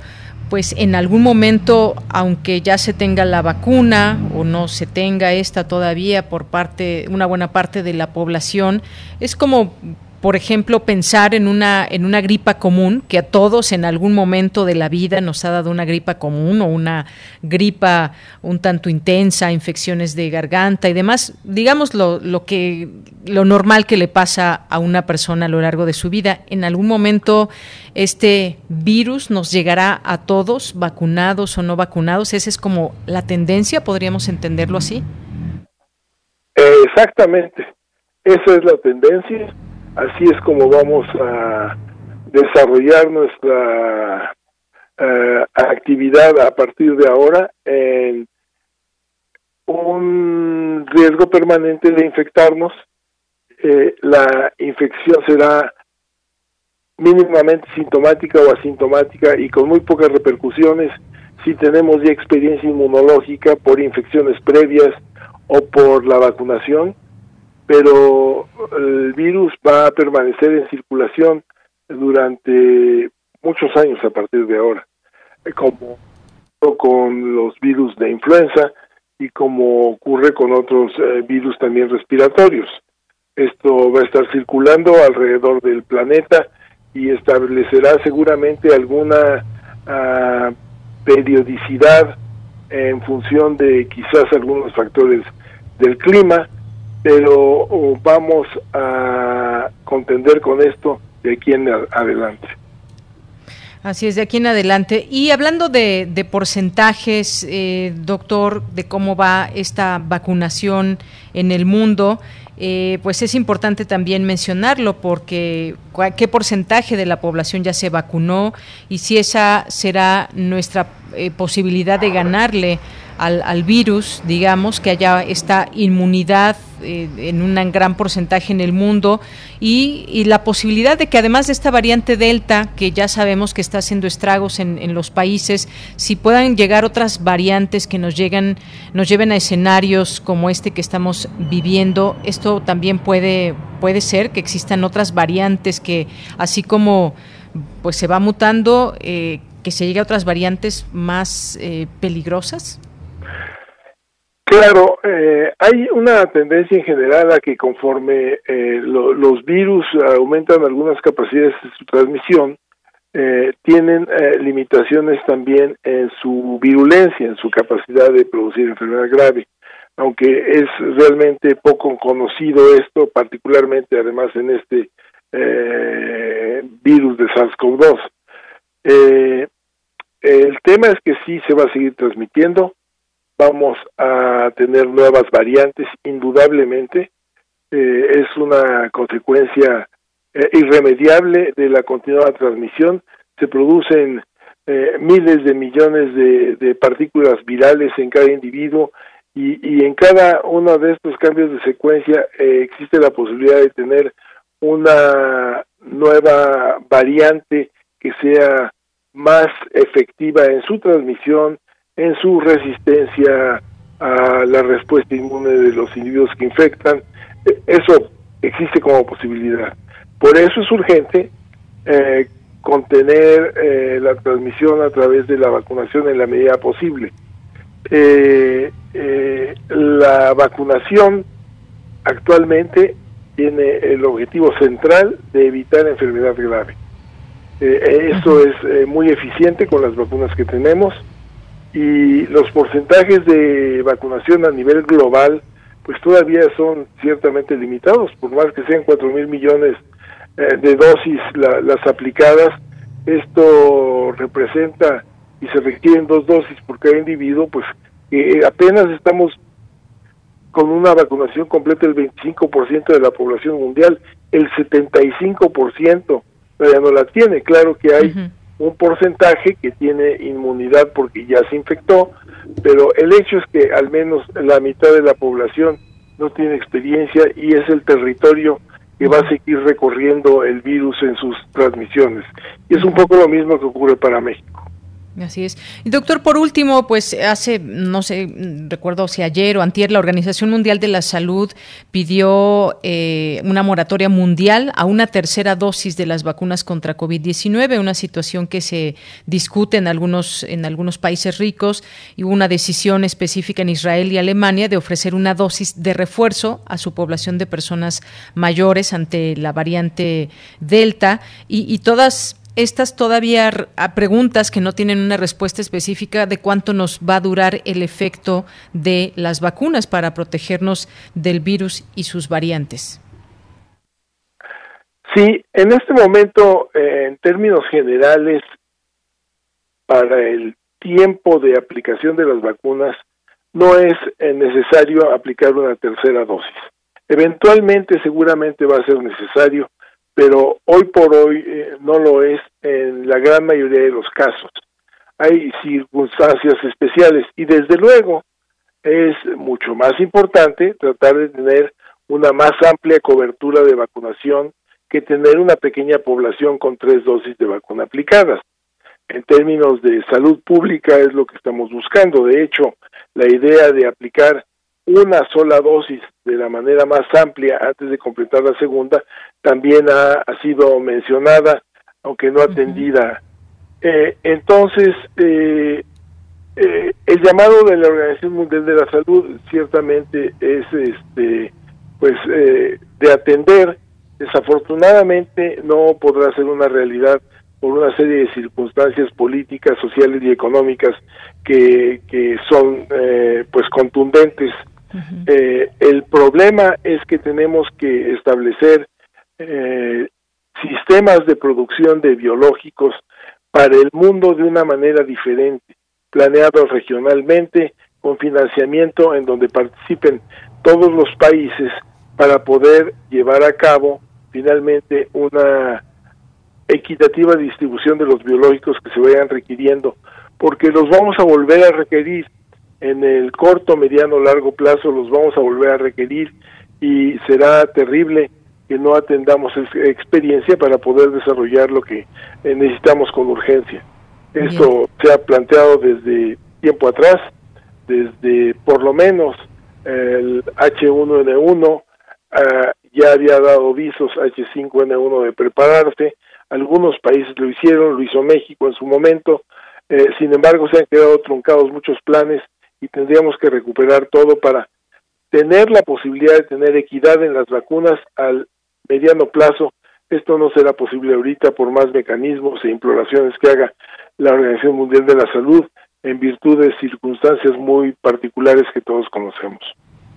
pues en algún momento, aunque ya se tenga la vacuna o no se tenga esta todavía por parte una buena parte de la población, es como por ejemplo, pensar en una, en una gripa común, que a todos en algún momento de la vida nos ha dado una gripa común o una gripa un tanto intensa, infecciones de garganta y demás, digamos lo, lo, que, lo normal que le pasa a una persona a lo largo de su vida. En algún momento este virus nos llegará a todos, vacunados o no vacunados. Esa es como la tendencia, podríamos entenderlo así. Exactamente, esa es la tendencia Así es como vamos a desarrollar nuestra eh, actividad a partir de ahora en un riesgo permanente de infectarnos. Eh, la infección será mínimamente sintomática o asintomática y con muy pocas repercusiones si tenemos ya experiencia inmunológica por infecciones previas o por la vacunación pero el virus va a permanecer en circulación durante muchos años a partir de ahora, como con los virus de influenza y como ocurre con otros eh, virus también respiratorios. Esto va a estar circulando alrededor del planeta y establecerá seguramente alguna ah, periodicidad en función de quizás algunos factores del clima, pero vamos a contender con esto de aquí en adelante. Así es, de aquí en adelante. Y hablando de, porcentajes, eh, doctor, de cómo va esta vacunación en el mundo, eh, pues es importante también mencionarlo porque qué porcentaje de la población ya se vacunó y si esa será nuestra eh, posibilidad de ganarle al, virus, digamos, que haya esta inmunidad eh, en un gran porcentaje en el mundo y, la posibilidad de que además de esta variante Delta, que ya sabemos que está haciendo estragos en, los países, si puedan llegar otras variantes que nos llegan, nos lleven a escenarios como este que estamos viviendo, esto también puede, puede ser que existan otras variantes que así como pues se va mutando, eh, que se llegue a otras variantes más eh, peligrosas. Claro, eh, hay una tendencia en general a que conforme eh, los virus aumentan algunas capacidades de su transmisión, eh, tienen limitaciones también en su virulencia, en su capacidad de producir enfermedad grave, aunque es realmente poco conocido esto, particularmente además en este virus de SARS-CoV-2. el tema es que sí se va a seguir transmitiendo, vamos a tener nuevas variantes, indudablemente. Eh, es una consecuencia eh, irremediable de la continuada transmisión. Se producen eh, miles de millones de, partículas virales en cada individuo y, y, en cada uno de estos cambios de secuencia existe la posibilidad de tener una nueva variante que sea más efectiva en su transmisión, en su resistencia a la respuesta inmune de los individuos que infectan. E, eso existe como posibilidad. Por eso es urgente eh, contener eh, la transmisión a través de la vacunación en la medida posible. Eh, la vacunación actualmente tiene el objetivo central de evitar enfermedad grave. eso es muy eficiente con las vacunas que tenemos y los porcentajes de vacunación a nivel global pues todavía son ciertamente limitados, por más que sean cuatro mil millones eh, de dosis las aplicadas, esto representa y se requieren dos dosis por cada individuo, pues apenas estamos con una vacunación completa del 25% de la población mundial, el 75% todavía no la tiene. Claro que hay un porcentaje que tiene inmunidad porque ya se infectó, pero el hecho es que al menos la mitad de la población no tiene experiencia y es el territorio que va a seguir recorriendo el virus en sus transmisiones. Y es un poco lo mismo que ocurre para México. Así es. Y doctor, por último, pues hace, no sé, recuerdo si ayer o antier, la Organización Mundial de la Salud pidió eh, una moratoria mundial a una tercera dosis de las vacunas contra COVID-19, una situación que se discute en algunos, en algunos países ricos y hubo una decisión específica en Israel y Alemania de ofrecer una dosis de refuerzo a su población de personas mayores ante la variante Delta y, y todas estas todavía preguntas que no tienen una respuesta específica de cuánto nos va a durar el efecto de las vacunas para protegernos del virus y sus variantes. Sí, en este momento, eh, en términos generales, para el tiempo de aplicación de las vacunas, no es eh, necesario aplicar una tercera dosis. Eventualmente, seguramente va a ser necesario, pero hoy por hoy eh, no lo es en la gran mayoría de los casos. Hay circunstancias especiales y desde luego es mucho más importante tratar de tener una más amplia cobertura de vacunación que tener una pequeña población con tres dosis de vacuna aplicadas. En términos de salud pública es lo que estamos buscando. De hecho, la idea de aplicar una sola dosis de la manera más amplia antes de completar la segunda también ha, sido mencionada, aunque no atendida. Eh, entonces, eh, eh, el llamado de la Organización Mundial de la Salud ciertamente es este pues de atender. Desafortunadamente no podrá ser una realidad por una serie de circunstancias políticas, sociales y económicas que, que son pues contundentes eh, el problema es que tenemos que establecer eh, sistemas de producción de biológicos para el mundo de una manera diferente, planeados regionalmente, con financiamiento en donde participen todos los países para poder llevar a cabo finalmente una equitativa distribución de los biológicos que se vayan requiriendo, porque los vamos a volver a requerir en el corto, mediano, largo plazo los vamos a volver a requerir y será terrible que no atendamos experiencia para poder desarrollar lo que eh, necesitamos con urgencia. Esto se ha planteado desde tiempo atrás, desde por lo menos el H1N1 ah, ya había dado visos H5N1 de prepararse, algunos países lo hicieron, lo hizo México en su momento, eh, sin embargo se han quedado truncados muchos planes y tendríamos que recuperar todo para tener la posibilidad de tener equidad en las vacunas al mediano plazo. Esto no será posible ahorita por más mecanismos e imploraciones que haga la Organización Mundial de la Salud en virtud de circunstancias muy particulares que todos conocemos.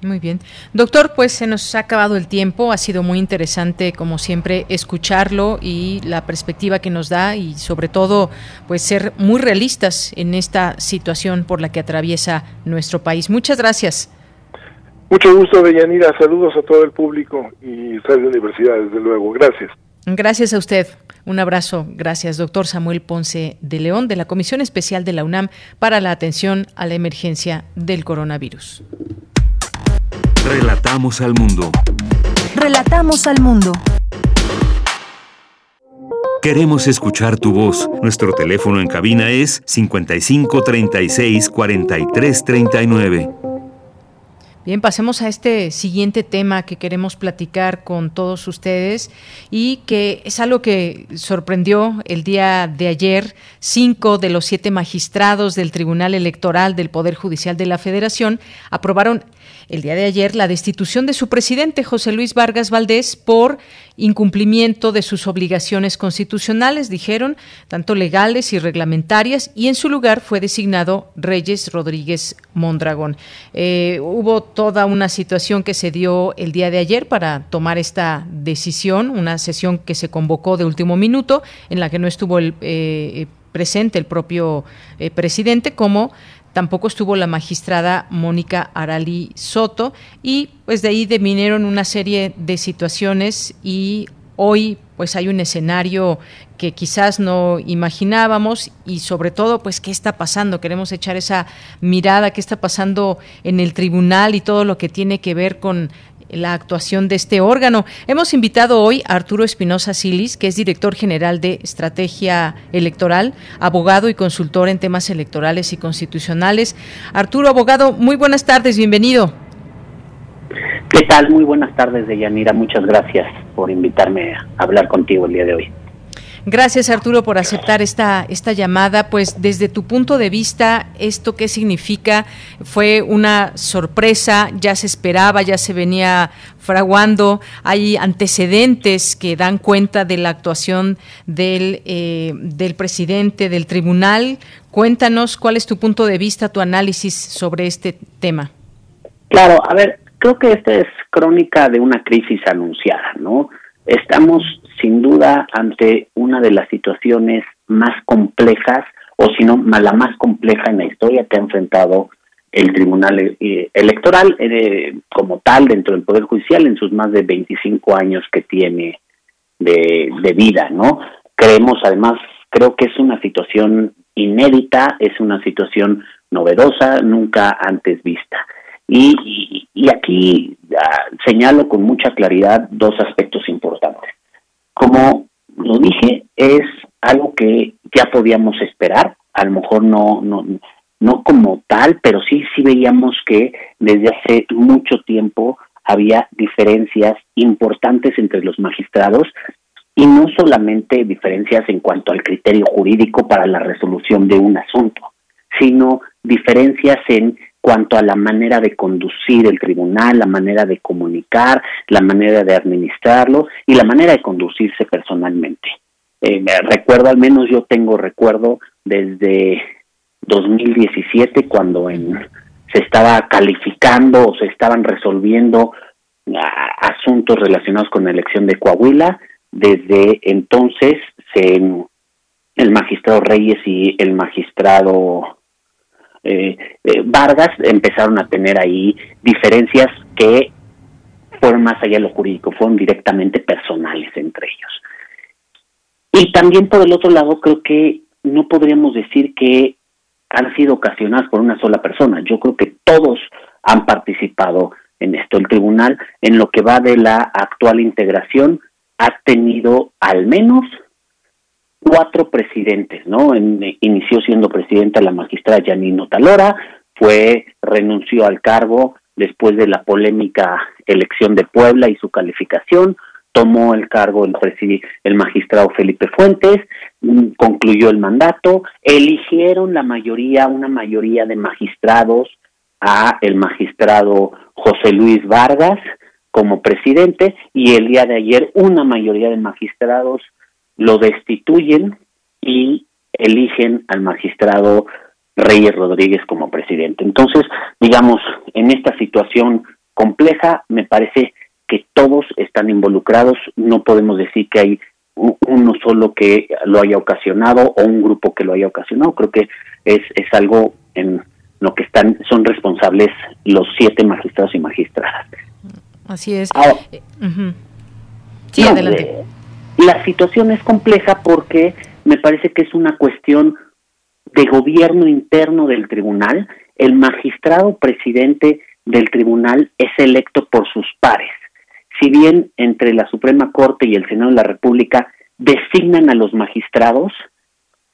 Muy bien. Doctor, pues se nos ha acabado el tiempo. Ha sido muy interesante, como siempre, escucharlo y la perspectiva que nos da y sobre todo, pues ser muy realistas en esta situación por la que atraviesa nuestro país. Muchas gracias. Mucho gusto, Deyanira. Saludos a todo el público y Radio Universidad, desde luego. Gracias. Gracias a usted. Un abrazo. Gracias, doctor Samuel Ponce de León, de la Comisión Especial de la UNAM para la Atención a la Emergencia del Coronavirus. Relatamos al mundo. Relatamos al mundo. Queremos escuchar tu voz. Nuestro teléfono en cabina es 55 36 43 39. Bien, pasemos a este siguiente tema que queremos platicar con todos ustedes y que es algo que sorprendió el día de ayer. Cinco de los siete magistrados del Tribunal Electoral del Poder Judicial de la Federación aprobaron el día de ayer la destitución de su presidente, José Luis Vargas Valdés, por incumplimiento de sus obligaciones constitucionales, dijeron, tanto legales y reglamentarias, y en su lugar fue designado Reyes Rodríguez Mondragón. Eh, hubo toda una situación que se dio el día de ayer para tomar esta decisión, una sesión que se convocó de último minuto, en la que no estuvo el, eh, presente el propio eh, presidente, como tampoco estuvo la magistrada Mónica Arali Soto y pues de ahí devinieron una serie de situaciones y hoy pues hay un escenario que quizás no imaginábamos y sobre todo pues qué está pasando queremos echar esa mirada qué está pasando en el tribunal y todo lo que tiene que ver con la actuación de este órgano. Hemos invitado hoy a Arturo Espinosa Silis, que es director general de Estrategia Electoral, abogado y consultor en temas electorales y constitucionales. Arturo, abogado, muy buenas tardes, bienvenido. ¿Qué tal? Muy buenas tardes, Deyanira. Muchas gracias por invitarme a hablar contigo el día de hoy. Gracias Arturo por aceptar esta, esta llamada. Pues desde tu punto de vista, ¿esto qué significa? ¿Fue una sorpresa? ¿Ya se esperaba? ¿Ya se venía fraguando? ¿Hay antecedentes que dan cuenta de la actuación del, eh, del presidente del tribunal? Cuéntanos cuál es tu punto de vista, tu análisis sobre este tema. Claro, a ver, creo que esta es crónica de una crisis anunciada, ¿no? Estamos sin duda ante una de las situaciones más complejas, o si no, la más compleja en la historia que ha enfrentado el Tribunal eh, Electoral eh, como tal dentro del Poder Judicial en sus más de 25 años que tiene de, vida, ¿no? Creemos además, creo que es una situación inédita, es una situación novedosa, nunca antes vista. Y, y, aquí ah, señalo con mucha claridad dos aspectos importantes. Como lo dije, es algo que ya podíamos esperar, a lo mejor no, no, no como tal, pero sí, sí veíamos que desde hace mucho tiempo había diferencias importantes entre los magistrados y no solamente diferencias en cuanto al criterio jurídico para la resolución de un asunto, sino diferencias en cuanto a la manera de conducir el tribunal, la manera de comunicar, la manera de administrarlo y la manera de conducirse personalmente. Eh, recuerdo, al menos yo tengo recuerdo desde 2017 cuando en, se estaba calificando o se estaban resolviendo asuntos relacionados con la elección de Coahuila. Desde entonces se, el magistrado Reyes y el magistrado eh, eh, Vargas empezaron a tener ahí diferencias que fueron más allá de lo jurídico, fueron directamente personales entre ellos. Y también por el otro lado, creo que no podríamos decir que han sido ocasionadas por una sola persona. Yo creo que todos han participado en esto. El tribunal, en lo que va de la actual integración, ha tenido al menos cuatro presidentes, ¿no? inició siendo presidenta la magistrada Janino Talora, fue, renunció al cargo después de la polémica elección de Puebla y su calificación, tomó el cargo el, el magistrado Felipe Fuentes, mm, concluyó el mandato, eligieron la mayoría, una mayoría de magistrados a el magistrado José Luis Vargas como presidente y el día de ayer una mayoría de magistrados lo destituyen y eligen al magistrado Reyes Rodríguez como presidente. Entonces, digamos, en esta situación compleja, me parece que todos están involucrados, no podemos decir que hay uno solo que lo haya ocasionado o un grupo que lo haya ocasionado, creo que es, es algo en lo que están, son responsables los siete magistrados y magistradas. Así es. Eh, sí, adelante. La situación es compleja porque me parece que es una cuestión de gobierno interno del tribunal. El magistrado presidente del tribunal es electo por sus pares. Si bien entre la Suprema Corte y el Senado de la República designan a los magistrados,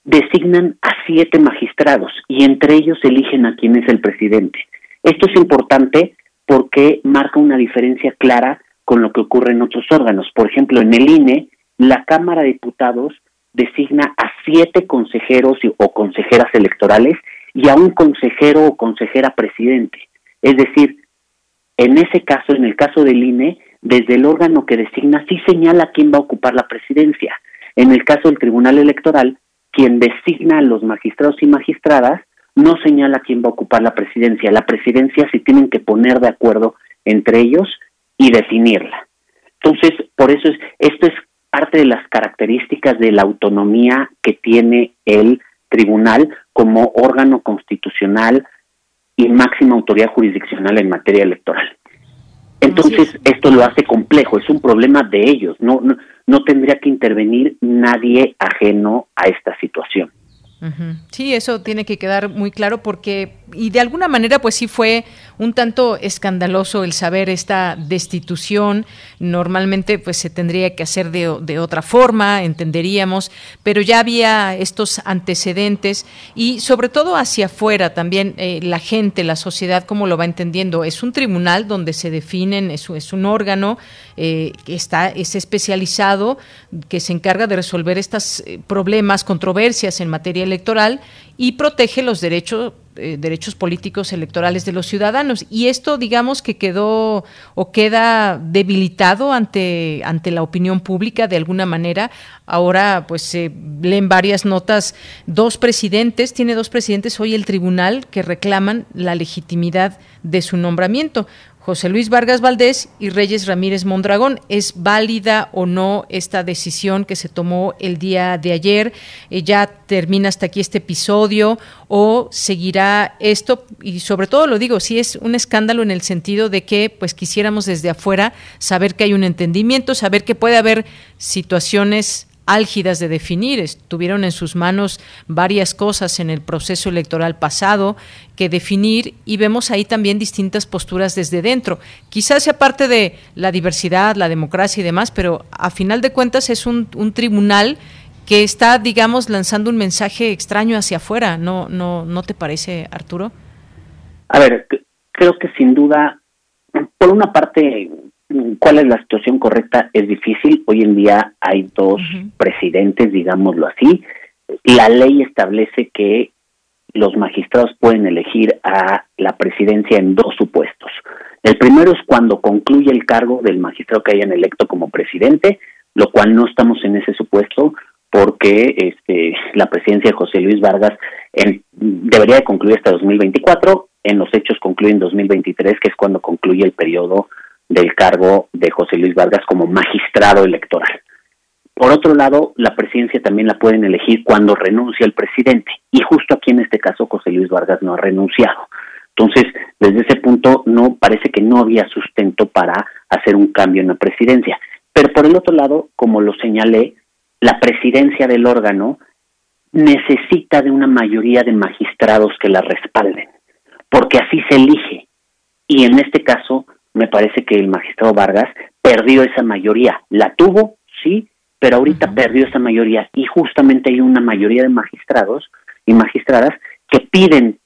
designan a siete magistrados y entre ellos eligen a quién es el presidente. Esto es importante porque marca una diferencia clara con lo que ocurre en otros órganos. Por ejemplo, en el INE, la Cámara de Diputados designa a siete consejeros o consejeras electorales y a un consejero o consejera presidente. Es decir, en ese caso, en el caso del INE, desde el órgano que designa sí señala quién va a ocupar la presidencia. En el caso del Tribunal Electoral, quien designa a los magistrados y magistradas no señala quién va a ocupar la presidencia. La presidencia sí tienen que poner de acuerdo entre ellos y definirla. Entonces, por eso es, esto es parte de las características de la autonomía que tiene el tribunal como órgano constitucional y máxima autoridad jurisdiccional en materia electoral. Entonces, esto lo hace complejo, es un problema de ellos, no, no, no tendría que intervenir nadie ajeno a esta situación. Sí, eso tiene que quedar muy claro porque, y de alguna manera, pues sí fue un tanto escandaloso el saber esta destitución. Normalmente, pues se tendría que hacer de, otra forma, entenderíamos, pero ya había estos antecedentes y sobre todo hacia afuera también eh, la gente, la sociedad, cómo lo va entendiendo. Es un tribunal donde se definen, es, es un órgano eh, que está, es especializado, que se encarga de resolver estos eh, problemas, controversias en materia electoral y protege los derechos eh, derechos políticos electorales de los ciudadanos. Y esto digamos que quedó o queda debilitado ante ante la opinión pública de alguna manera. Ahora pues se leen varias notas. Dos presidentes tiene dos presidentes hoy el tribunal que reclaman la legitimidad de su nombramiento José Luis Vargas Valdés y Reyes Ramírez Mondragón. ¿Es válida o no esta decisión que se tomó el día de ayer? Eh, ¿Ya termina hasta aquí este episodio o seguirá esto? Y sobre todo lo digo, si es un escándalo en el sentido de que pues quisiéramos desde afuera saber que hay un entendimiento, saber que puede haber situaciones álgidas de definir. Estuvieron en sus manos varias cosas en el proceso electoral pasado que definir y vemos ahí también distintas posturas desde dentro. Quizás sea parte de la diversidad, la democracia y demás, pero a final de cuentas es un, un tribunal que está, digamos, lanzando un mensaje extraño hacia afuera. ¿No, no, ¿No te parece, Arturo? A ver, creo que sin duda, por una parte, cuál es la situación correcta es difícil. Hoy en día hay dos presidentes, digámoslo así. La ley establece que los magistrados pueden elegir a la presidencia en dos supuestos. El primero es cuando concluye el cargo del magistrado que hayan electo como presidente, lo cual no estamos en ese supuesto porque este, la presidencia de José Luis Vargas debería de concluir hasta 2024, en los hechos concluye en 2023, que es cuando concluye el periodo del cargo de José Luis Vargas como magistrado electoral. Por otro lado, la presidencia también la pueden elegir cuando renuncia el presidente y justo aquí en este caso José Luis Vargas no ha renunciado. Entonces, desde ese punto no parece que no había sustento para hacer un cambio en la presidencia. Pero por el otro lado, como lo señalé, la presidencia del órgano necesita de una mayoría de magistrados que la respalden, porque así se elige. Y en este caso, me parece que el magistrado Vargas perdió esa mayoría. La tuvo, sí, pero ahorita perdió esa mayoría y justamente hay una mayoría de magistrados y magistradas que piden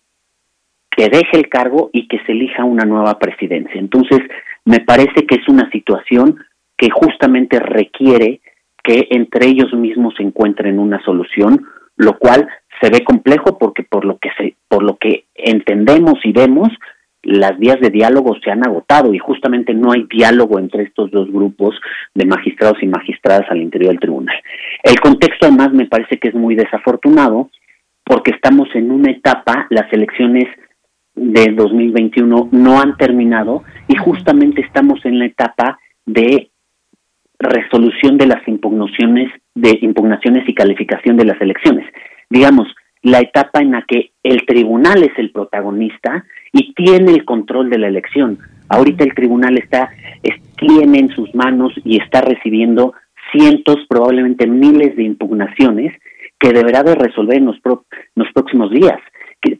que deje el cargo y que se elija una nueva presidencia. Entonces, me parece que es una situación que justamente requiere que entre ellos mismos se encuentren una solución, lo cual se ve complejo porque por lo que se, por lo que entendemos y vemos, las vías de diálogo se han agotado y justamente no hay diálogo entre estos dos grupos de magistrados y magistradas al interior del tribunal. El contexto además me parece que es muy desafortunado porque estamos en una etapa, las elecciones de 2021 no han terminado y justamente estamos en la etapa de resolución de las impugnaciones de impugnaciones y calificación de las elecciones. Digamos, la etapa en la que el tribunal es el protagonista y tiene el control de la elección. Ahorita el tribunal está tiene en sus manos y está recibiendo cientos, probablemente miles de impugnaciones que deberá de resolver en los, los próximos días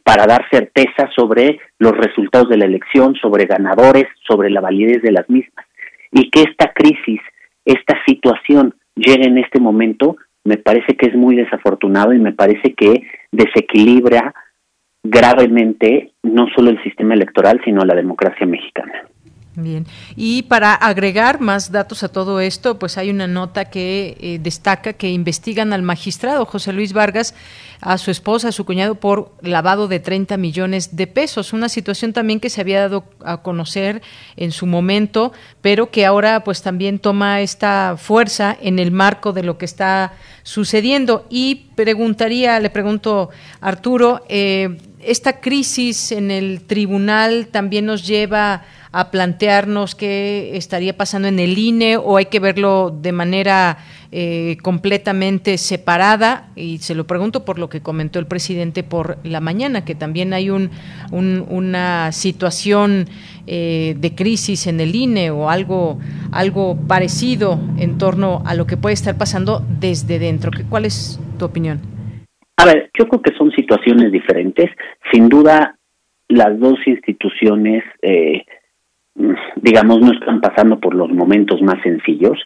para dar certeza sobre los resultados de la elección, sobre ganadores, sobre la validez de las mismas. Y que esta crisis, esta situación llegue en este momento, me parece que es muy desafortunado y me parece que desequilibra gravemente no solo el sistema electoral, sino la democracia mexicana. Bien, y para agregar más datos a todo esto, pues hay una nota que eh, destaca que investigan al magistrado José Luis Vargas, a su esposa, a su cuñado, por lavado de 30 millones de pesos. Una situación también que se había dado a conocer en su momento, pero que ahora pues también toma esta fuerza en el marco de lo que está sucediendo. Y preguntaría, le pregunto, Arturo, eh, esta crisis en el tribunal también nos lleva a plantearnos qué estaría pasando en el INE o hay que verlo de manera eh, completamente separada y se lo pregunto por lo que comentó el presidente por la mañana que también hay un, una situación eh, de crisis en el INE o algo algo parecido en torno a lo que puede estar pasando desde dentro ¿cuál es tu opinión? A ver, yo creo que son situaciones diferentes. Sin duda, las dos instituciones eh, digamos, no están pasando por los momentos más sencillos.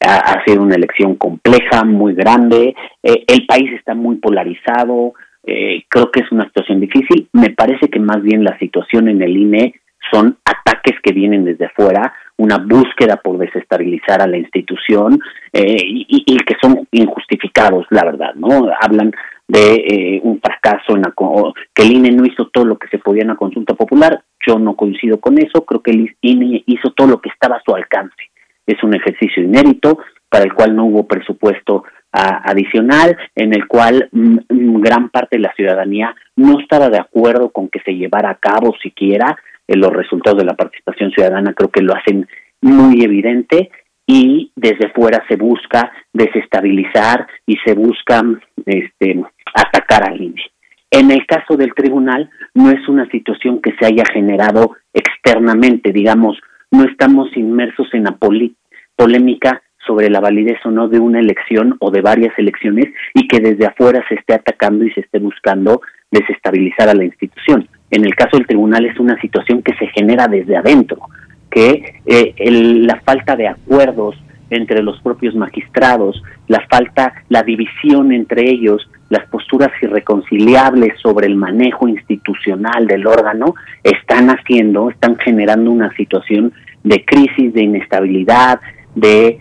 Ha, sido una elección compleja, muy grande, eh, el país está muy polarizado, eh, creo que es una situación difícil. Me parece que más bien la situación en el INE son ataques que vienen desde fuera, una búsqueda por desestabilizar a la institución eh, y, que son injustificados, la verdad, ¿no? Hablan de eh, un fracaso en la, que el INE no hizo todo lo que se podía en la consulta popular. Yo no coincido con eso, creo que el INE hizo todo lo que estaba a su alcance. Es un ejercicio inédito para el cual no hubo presupuesto adicional, en el cual mm, mm, gran parte de la ciudadanía no estaba de acuerdo con que se llevara a cabo siquiera eh, los resultados de la participación ciudadana, creo que lo hacen muy evidente y desde fuera se busca desestabilizar y se busca este, atacar al INE. En el caso del tribunal, no es una situación que se haya generado externamente, digamos, no estamos inmersos en la polémica sobre la validez o no de una elección o de varias elecciones y que desde afuera se esté atacando y se esté buscando desestabilizar a la institución. En el caso del tribunal es una situación que se genera desde adentro, que eh, la falta de acuerdos entre los propios magistrados, la falta, la división entre ellos, las posturas irreconciliables sobre el manejo institucional del órgano, están haciendo, están generando una situación de crisis, de inestabilidad, de eh,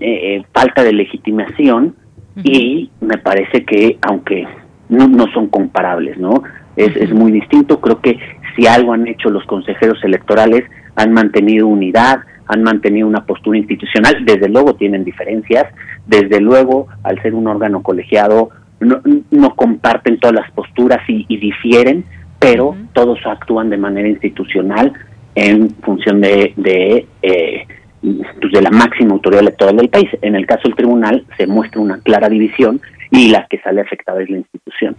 eh, falta de legitimación y me parece que aunque no, no son comparables, ¿no? Es, es muy distinto, creo que si algo han hecho los consejeros electorales, han mantenido unidad, han mantenido una postura institucional, desde luego tienen diferencias, desde luego al ser un órgano colegiado no, comparten todas las posturas y, difieren, pero todos actúan de manera institucional en función de, de, eh, pues de la máxima autoridad electoral del país. En el caso del tribunal se muestra una clara división y la que sale afectada es la institución.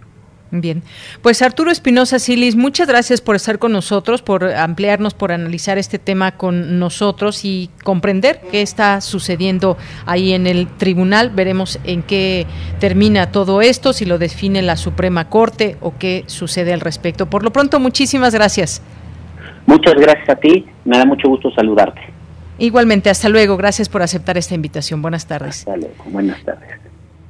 Bien, pues Arturo Espinosa Silis, muchas gracias por estar con nosotros, por ampliarnos, por analizar este tema con nosotros y comprender qué está sucediendo ahí en el tribunal. Veremos en qué termina todo esto, si lo define la Suprema Corte o qué sucede al respecto. Por lo pronto, muchísimas gracias. Muchas gracias a ti, me da mucho gusto saludarte. Igualmente, hasta luego. Gracias por aceptar esta invitación. Buenas tardes. Hasta luego. Buenas tardes.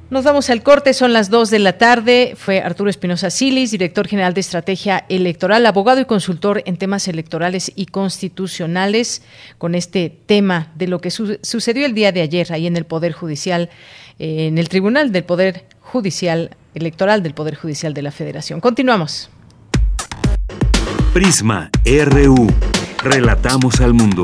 Nos vamos al corte, son las 2 de la tarde. Fue Arturo Espinosa Silis, director general de Estrategia Electoral, abogado y consultor en temas electorales y constitucionales, con este tema de lo que sucedió el día de ayer ahí en el Poder Judicial, eh, en el Tribunal del Poder Judicial Electoral del Poder Judicial de la Federación. Continuamos. Prisma RU. Relatamos al mundo.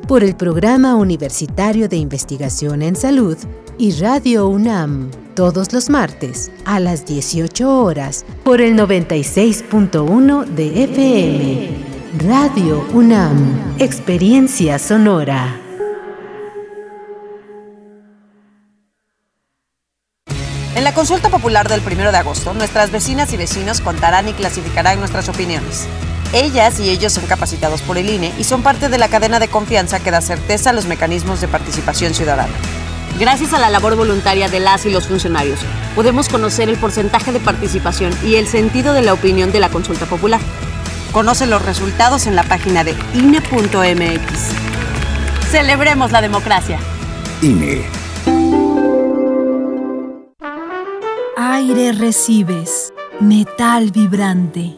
por el Programa Universitario de Investigación en Salud y Radio UNAM, todos los martes a las 18 horas por el 96.1 de FM. Radio UNAM, Experiencia Sonora. En la consulta popular del 1 de agosto, nuestras vecinas y vecinos contarán y clasificarán nuestras opiniones. Ellas y ellos son capacitados por el INE y son parte de la cadena de confianza que da certeza a los mecanismos de participación ciudadana. Gracias a la labor voluntaria de las y los funcionarios, podemos conocer el porcentaje de participación y el sentido de la opinión de la consulta popular. Conoce los resultados en la página de INE.mx. Celebremos la democracia. INE. Aire recibes, metal vibrante,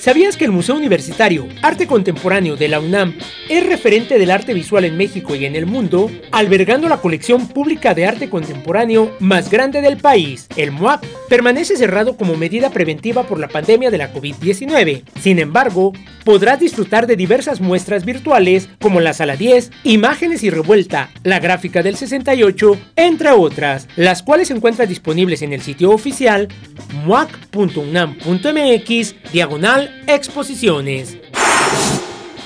¿Sabías que el Museo Universitario Arte Contemporáneo de la UNAM es referente del arte visual en México y en el mundo, albergando la colección pública de arte contemporáneo más grande del país? El MUAC permanece cerrado como medida preventiva por la pandemia de la COVID-19. Sin embargo, podrás disfrutar de diversas muestras virtuales como la Sala 10, Imágenes y Revuelta, la Gráfica del 68, entre otras, las cuales se encuentran disponibles en el sitio oficial muac.unam.mx diagonal exposiciones.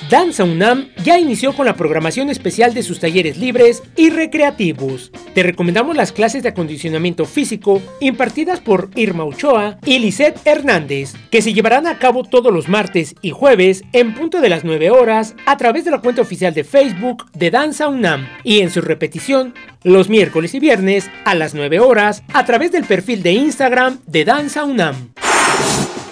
Danza UNAM ya inició con la programación especial de sus talleres libres y recreativos. Te recomendamos las clases de acondicionamiento físico impartidas por Irma Ochoa y Lisette Hernández, que se llevarán a cabo todos los martes y jueves en punto de las 9 horas a través de la cuenta oficial de Facebook de Danza UNAM y en su repetición los miércoles y viernes a las 9 horas a través del perfil de Instagram de Danza UNAM.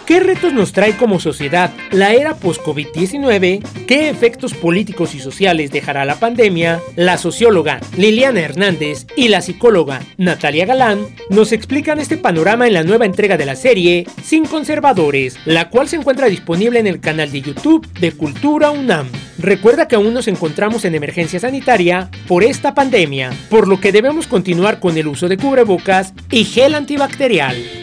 ¿Qué retos nos trae como sociedad la era post-COVID-19? ¿Qué efectos políticos y sociales dejará la pandemia? La socióloga Liliana Hernández y la psicóloga Natalia Galán nos explican este panorama en la nueva entrega de la serie Sin Conservadores, la cual se encuentra disponible en el canal de YouTube de Cultura UNAM. Recuerda que aún nos encontramos en emergencia sanitaria por esta pandemia, por lo que debemos continuar con el uso de cubrebocas y gel antibacterial.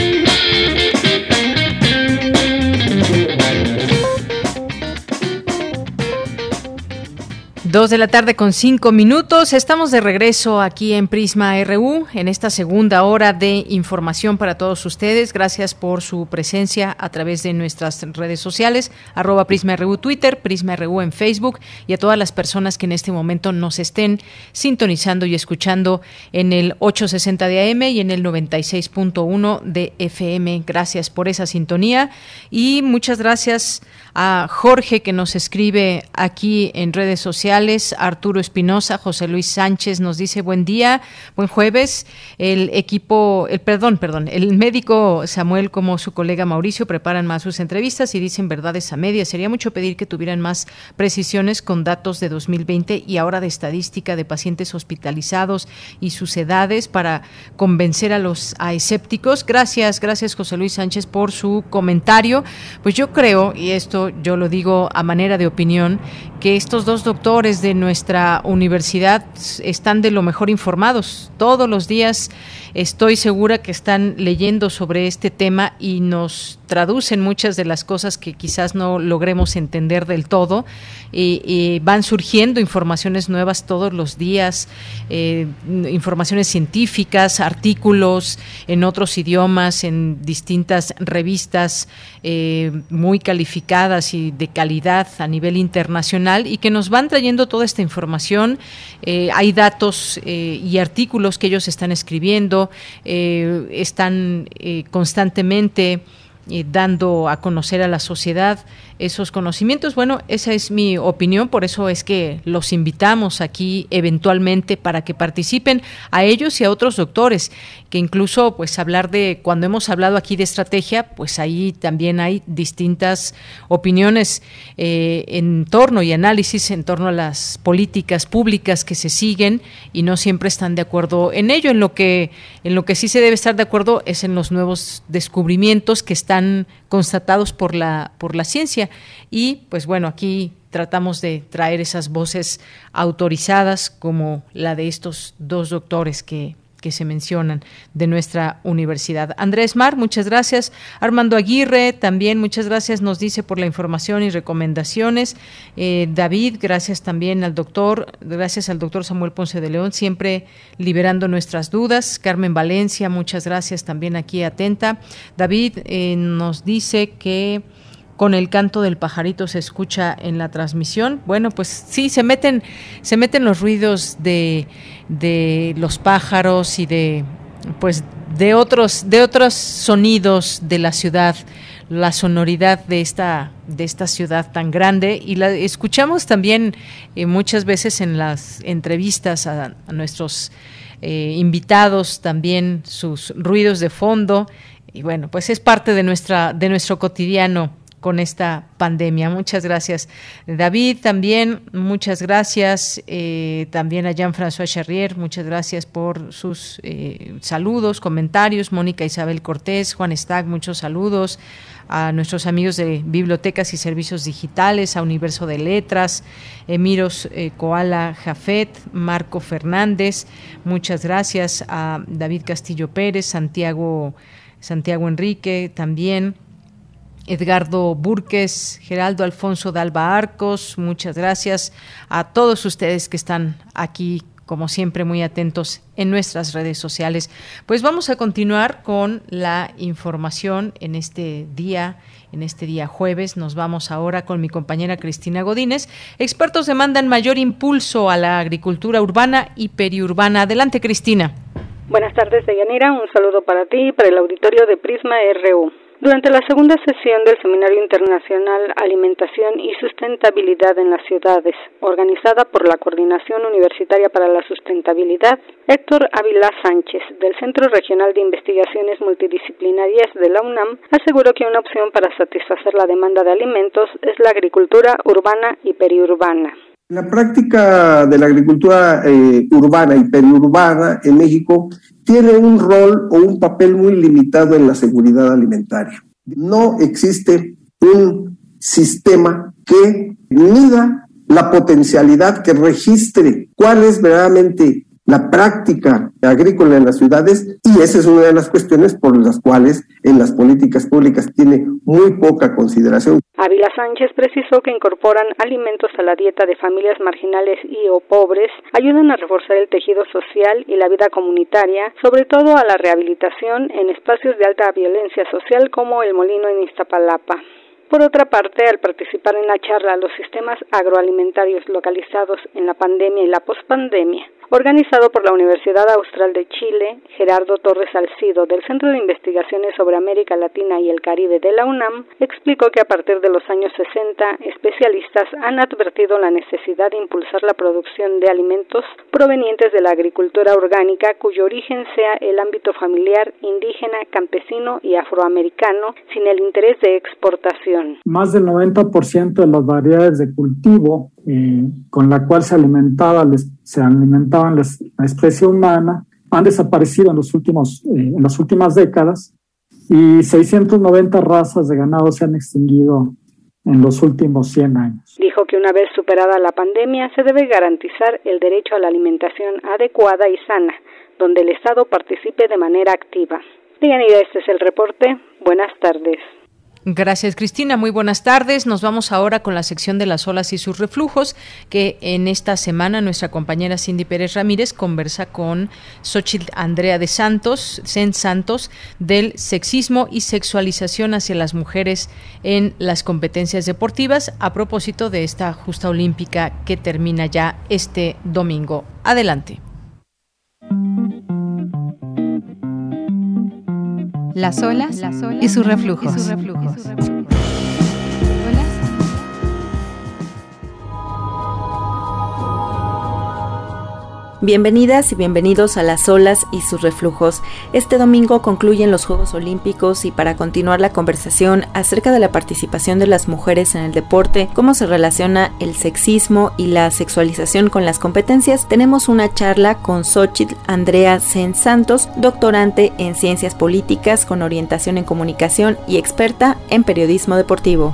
Dos de la tarde con cinco minutos. Estamos de regreso aquí en Prisma RU en esta segunda hora de información para todos ustedes. Gracias por su presencia a través de nuestras redes sociales, arroba Prisma RU Twitter, Prisma RU en Facebook y a todas las personas que en este momento nos estén sintonizando y escuchando en el 860 de AM y en el 96.1 de FM. Gracias por esa sintonía y muchas gracias a Jorge que nos escribe aquí en redes sociales, Arturo Espinosa, José Luis Sánchez nos dice buen día, buen jueves. El equipo, el perdón, perdón, el médico Samuel como su colega Mauricio preparan más sus entrevistas y dicen verdades a medias. Sería mucho pedir que tuvieran más precisiones con datos de 2020 y ahora de estadística de pacientes hospitalizados y sus edades para convencer a los escépticos. Gracias, gracias José Luis Sánchez por su comentario. Pues yo creo, y esto yo lo digo a manera de opinión, que estos dos doctores de nuestra universidad están de lo mejor informados. Todos los días estoy segura que están leyendo sobre este tema y nos traducen muchas de las cosas que quizás no logremos entender del todo y, van surgiendo informaciones nuevas todos los días, eh, informaciones científicas, artículos en otros idiomas, en distintas revistas eh, muy calificadas y de calidad a nivel internacional y que nos van trayendo toda esta información. Eh, hay datos y artículos que ellos están escribiendo, están constantemente dando a conocer a la sociedad esos conocimientos. Bueno, esa es mi opinión, por eso es que los invitamos aquí eventualmente para que participen a ellos y a otros doctores, que incluso pues hablar de, cuando hemos hablado aquí de estrategia, pues ahí también hay distintas opiniones eh, en torno y análisis en torno a las políticas públicas que se siguen y no siempre están de acuerdo en ello. En lo que, en lo que sí se debe estar de acuerdo es en los nuevos descubrimientos que están constatados por la, por la ciencia. Y pues bueno, aquí tratamos de traer esas voces autorizadas como la de estos dos doctores que que se mencionan de nuestra universidad. Andrés Mar, muchas gracias. Armando Aguirre, también muchas gracias, nos dice por la información y recomendaciones. Eh, David, gracias también al doctor, gracias al doctor Samuel Ponce de León, siempre liberando nuestras dudas. Carmen Valencia, muchas gracias también aquí atenta. David eh, nos dice que con el canto del pajarito se escucha en la transmisión. Bueno, pues sí, se meten, se meten los ruidos de, de los pájaros y de pues de otros, de otros sonidos de la ciudad, la sonoridad de esta, de esta ciudad tan grande. Y la escuchamos también eh, muchas veces en las entrevistas a, nuestros eh, invitados, también sus ruidos de fondo. Y bueno, pues es parte de nuestra, de nuestro cotidiano con esta pandemia. Muchas gracias. David, también muchas gracias. Eh, también a Jean-François Charrier, muchas gracias por sus eh, saludos, comentarios. Mónica Isabel Cortés, Juan Stag, muchos saludos. A nuestros amigos de Bibliotecas y Servicios Digitales, a Universo de Letras, Emiros eh, Koala Jafet, Marco Fernández, muchas gracias. A David Castillo Pérez, Santiago, Santiago Enrique, también Edgardo Burques, Geraldo Alfonso de Alba Arcos, muchas gracias a todos ustedes que están aquí, como siempre, muy atentos en nuestras redes sociales. Pues vamos a continuar con la información en este día, en este día jueves. Nos vamos ahora con mi compañera Cristina Godínez. Expertos demandan mayor impulso a la agricultura urbana y periurbana. Adelante, Cristina. Buenas tardes, Deyanira. Un saludo para ti y para el auditorio de Prisma RU. Durante la segunda sesión del Seminario Internacional Alimentación y Sustentabilidad en las Ciudades, organizada por la Coordinación Universitaria para la Sustentabilidad, Héctor Ávila Sánchez, del Centro Regional de Investigaciones Multidisciplinarias de la UNAM, aseguró que una opción para satisfacer la demanda de alimentos es la agricultura urbana y periurbana. La práctica de la agricultura eh, urbana y periurbana en México tiene un rol o un papel muy limitado en la seguridad alimentaria. No existe un sistema que mida la potencialidad, que registre cuál es verdaderamente la práctica agrícola en las ciudades y esa es una de las cuestiones por las cuales en las políticas públicas tiene muy poca consideración. Ávila Sánchez precisó que incorporan alimentos a la dieta de familias marginales y o pobres, ayudan a reforzar el tejido social y la vida comunitaria, sobre todo a la rehabilitación en espacios de alta violencia social como el Molino en Iztapalapa. Por otra parte, al participar en la charla Los sistemas agroalimentarios localizados en la pandemia y la pospandemia, organizado por la Universidad Austral de Chile, Gerardo Torres Alcido, del Centro de Investigaciones sobre América Latina y el Caribe de la UNAM, explicó que a partir de los años 60, especialistas han advertido la necesidad de impulsar la producción de alimentos provenientes de la agricultura orgánica cuyo origen sea el ámbito familiar, indígena, campesino y afroamericano, sin el interés de exportación. Más del 90% de las variedades de cultivo eh, con la cual se alimentaba, se alimentaban la especie humana, han desaparecido en, los últimos, eh, en las últimas décadas y 690 razas de ganado se han extinguido en los últimos 100 años. Dijo que una vez superada la pandemia se debe garantizar el derecho a la alimentación adecuada y sana, donde el Estado participe de manera activa. Digan, este es el reporte. Buenas tardes. Gracias, Cristina. Muy buenas tardes. Nos vamos ahora con la sección de las olas y sus reflujos, que en esta semana nuestra compañera Cindy Pérez Ramírez conversa con Xochitl Andrea de Santos, Sen Santos, del sexismo y sexualización hacia las mujeres en las competencias deportivas, a propósito de esta justa olímpica que termina ya este domingo. Adelante. Las olas, y sus reflujos. Bienvenidas y bienvenidos a Las Olas y sus reflujos. Este domingo concluyen los Juegos Olímpicos y para continuar la conversación acerca de la participación de las mujeres en el deporte, cómo se relaciona el sexismo y la sexualización con las competencias, tenemos una charla con Xochitl Andrea Sen Santos, doctorante en Ciencias Políticas con orientación en comunicación y experta en periodismo deportivo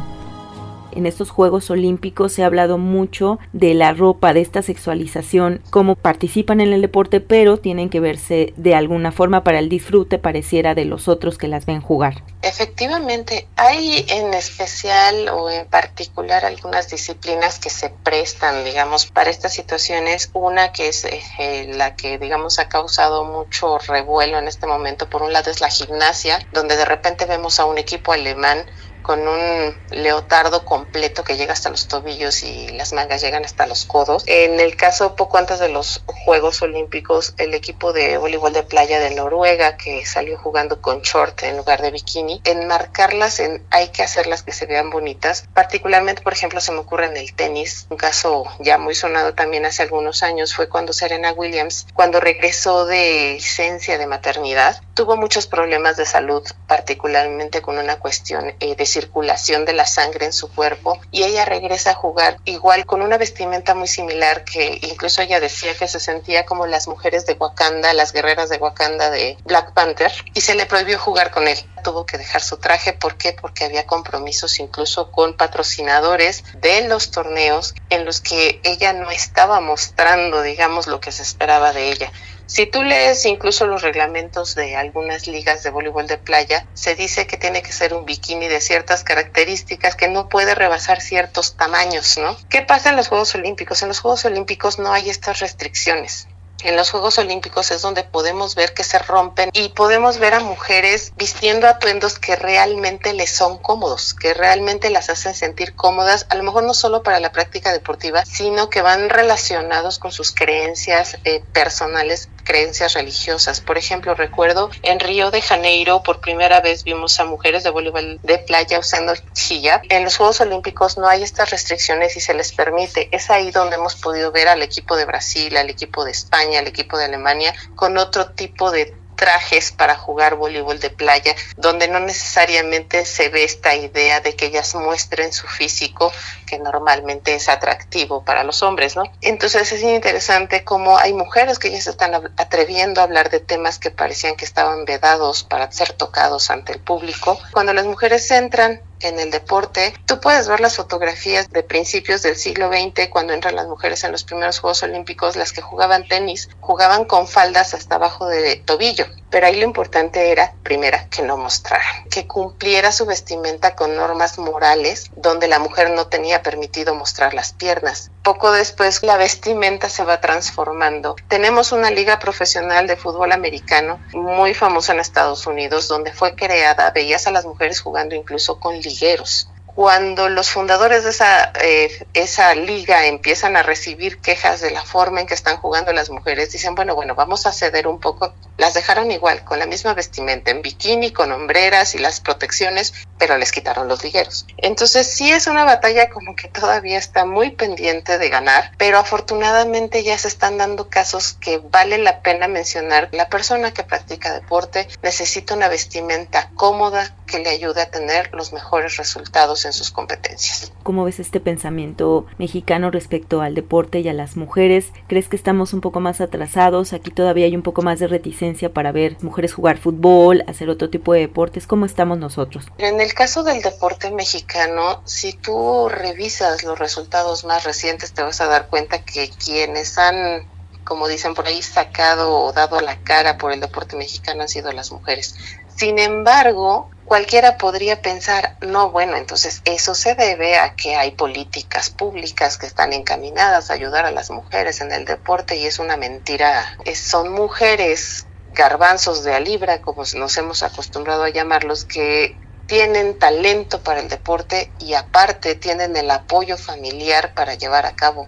en estos Juegos Olímpicos se ha hablado mucho de la ropa, de esta sexualización, cómo participan en el deporte, pero tienen que verse de alguna forma para el disfrute, pareciera, de los otros que las ven jugar. Efectivamente, hay en especial o en particular algunas disciplinas que se prestan, digamos, para estas situaciones. Una que es eh, la que, digamos, ha causado mucho revuelo en este momento, por un lado es la gimnasia, donde de repente vemos a un equipo alemán con un leotardo completo que llega hasta los tobillos y las mangas llegan hasta los codos. En el caso poco antes de los Juegos Olímpicos, el equipo de voleibol de playa de Noruega que salió jugando con short en lugar de bikini, enmarcarlas en hay que hacerlas que se vean bonitas. Particularmente, por ejemplo, se me ocurre en el tenis, un caso ya muy sonado también hace algunos años fue cuando Serena Williams, cuando regresó de licencia de maternidad, tuvo muchos problemas de salud, particularmente con una cuestión eh, de circulación de la sangre en su cuerpo y ella regresa a jugar igual con una vestimenta muy similar que incluso ella decía que se sentía como las mujeres de Wakanda, las guerreras de Wakanda de Black Panther y se le prohibió jugar con él. Tuvo que dejar su traje, ¿por qué? Porque había compromisos incluso con patrocinadores de los torneos en los que ella no estaba mostrando, digamos, lo que se esperaba de ella. Si tú lees incluso los reglamentos de algunas ligas de voleibol de playa, se dice que tiene que ser un bikini de ciertas características que no puede rebasar ciertos tamaños, ¿no? ¿Qué pasa en los Juegos Olímpicos? En los Juegos Olímpicos no hay estas restricciones en los Juegos Olímpicos es donde podemos ver que se rompen y podemos ver a mujeres vistiendo atuendos que realmente les son cómodos, que realmente las hacen sentir cómodas, a lo mejor no solo para la práctica deportiva, sino que van relacionados con sus creencias eh, personales, creencias religiosas. Por ejemplo, recuerdo en Río de Janeiro por primera vez vimos a mujeres de voleibol de playa usando hijab. En los Juegos Olímpicos no hay estas restricciones y se les permite. Es ahí donde hemos podido ver al equipo de Brasil, al equipo de España, el equipo de Alemania, con otro tipo de trajes para jugar voleibol de playa, donde no necesariamente se ve esta idea de que ellas muestren su físico, que normalmente es atractivo para los hombres, ¿no? Entonces es interesante cómo hay mujeres que ya se están atreviendo a hablar de temas que parecían que estaban vedados para ser tocados ante el público. Cuando las mujeres entran en el deporte. Tú puedes ver las fotografías de principios del siglo XX cuando entran las mujeres en los primeros Juegos Olímpicos, las que jugaban tenis, jugaban con faldas hasta abajo de tobillo. Pero ahí lo importante era, primera, que no mostraran, que cumpliera su vestimenta con normas morales, donde la mujer no tenía permitido mostrar las piernas. Poco después la vestimenta se va transformando. Tenemos una liga profesional de fútbol americano muy famosa en Estados Unidos, donde fue creada, veías a las mujeres jugando incluso con ligueros cuando los fundadores de esa, eh, esa liga empiezan a recibir quejas de la forma en que están jugando las mujeres, dicen, bueno, bueno, vamos a ceder un poco. Las dejaron igual, con la misma vestimenta, en bikini, con hombreras y las protecciones, pero les quitaron los ligueros. Entonces sí es una batalla como que todavía está muy pendiente de ganar, pero afortunadamente ya se están dando casos que vale la pena mencionar. La persona que practica deporte necesita una vestimenta cómoda que le ayude a tener los mejores resultados en sus competencias. ¿Cómo ves este pensamiento mexicano respecto al deporte y a las mujeres? ¿Crees que estamos un poco más atrasados? Aquí todavía hay un poco más de reticencia para ver mujeres jugar fútbol, hacer otro tipo de deportes. ¿Cómo estamos nosotros? En el caso del deporte mexicano, si tú revisas los resultados más recientes, te vas a dar cuenta que quienes han como dicen por ahí, sacado o dado la cara por el deporte mexicano han sido las mujeres. Sin embargo, cualquiera podría pensar, no, bueno, entonces eso se debe a que hay políticas públicas que están encaminadas a ayudar a las mujeres en el deporte y es una mentira. son mujeres garbanzos de a libra, como nos hemos acostumbrado a llamarlos, que tienen talento para el deporte y aparte tienen el apoyo familiar para llevar a cabo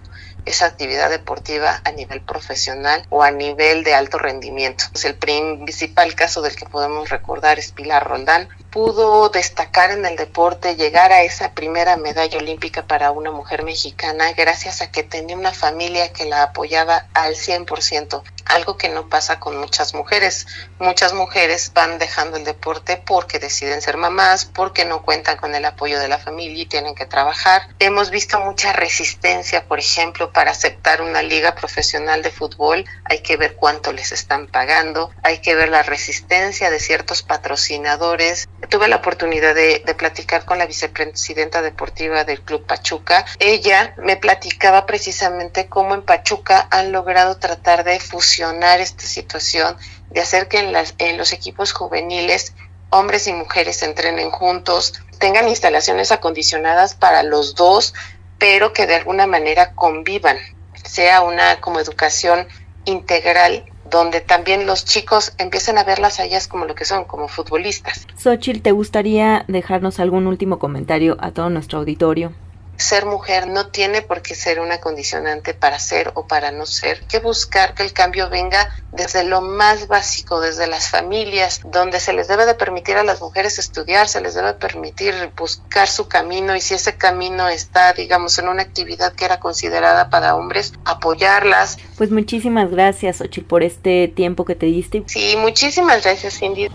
esa actividad deportiva a nivel profesional o a nivel de alto rendimiento. el principal caso del que podemos recordar es Pilar Roldán. Pudo destacar en el deporte, llegar a esa primera medalla olímpica para una mujer mexicana gracias a que tenía una familia que la apoyaba al 100%, algo que no pasa con muchas mujeres. Muchas mujeres van dejando el deporte porque deciden ser mamás, porque no cuentan con el apoyo de la familia y tienen que trabajar. Hemos visto mucha resistencia, por ejemplo, para aceptar una liga profesional de fútbol hay que ver cuánto les están pagando, hay que ver la resistencia de ciertos patrocinadores. Tuve la oportunidad de, platicar con la vicepresidenta deportiva del Club Pachuca. Ella me platicaba precisamente cómo en Pachuca han logrado tratar de fusionar esta situación, de hacer que en, las, en los equipos juveniles hombres y mujeres entrenen juntos, tengan instalaciones acondicionadas para los dos, pero que de alguna manera convivan, sea una como educación integral donde también los chicos empiecen a verlas a ellas como lo que son, como futbolistas. Xochitl, ¿te gustaría dejarnos algún último comentario a todo nuestro auditorio? Ser mujer no tiene por qué ser una condicionante para ser o para no ser. Hay que buscar que el cambio venga desde lo más básico, desde las familias, donde se les debe de permitir a las mujeres estudiar, se les debe permitir buscar su camino y si ese camino está, digamos, en una actividad que era considerada para hombres, apoyarlas. Pues muchísimas gracias, Ochi, por este tiempo que te diste. Sí, muchísimas gracias, Cindy.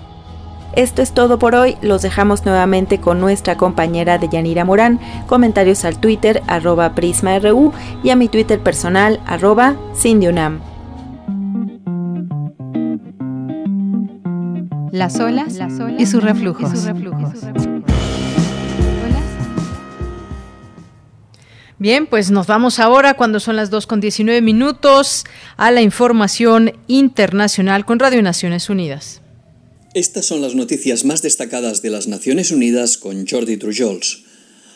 Esto es todo por hoy, los dejamos nuevamente con nuestra compañera de Yanira Morán, comentarios al Twitter arroba PrismaRU y a mi Twitter personal arroba CindyUnam. Las olas, y sus reflujos. Bien, pues nos vamos ahora, cuando son las 2 con 19 minutos, a la información internacional con Radio Naciones Unidas. Estas son las noticias más destacadas de las Naciones Unidas con Jordi Trujols.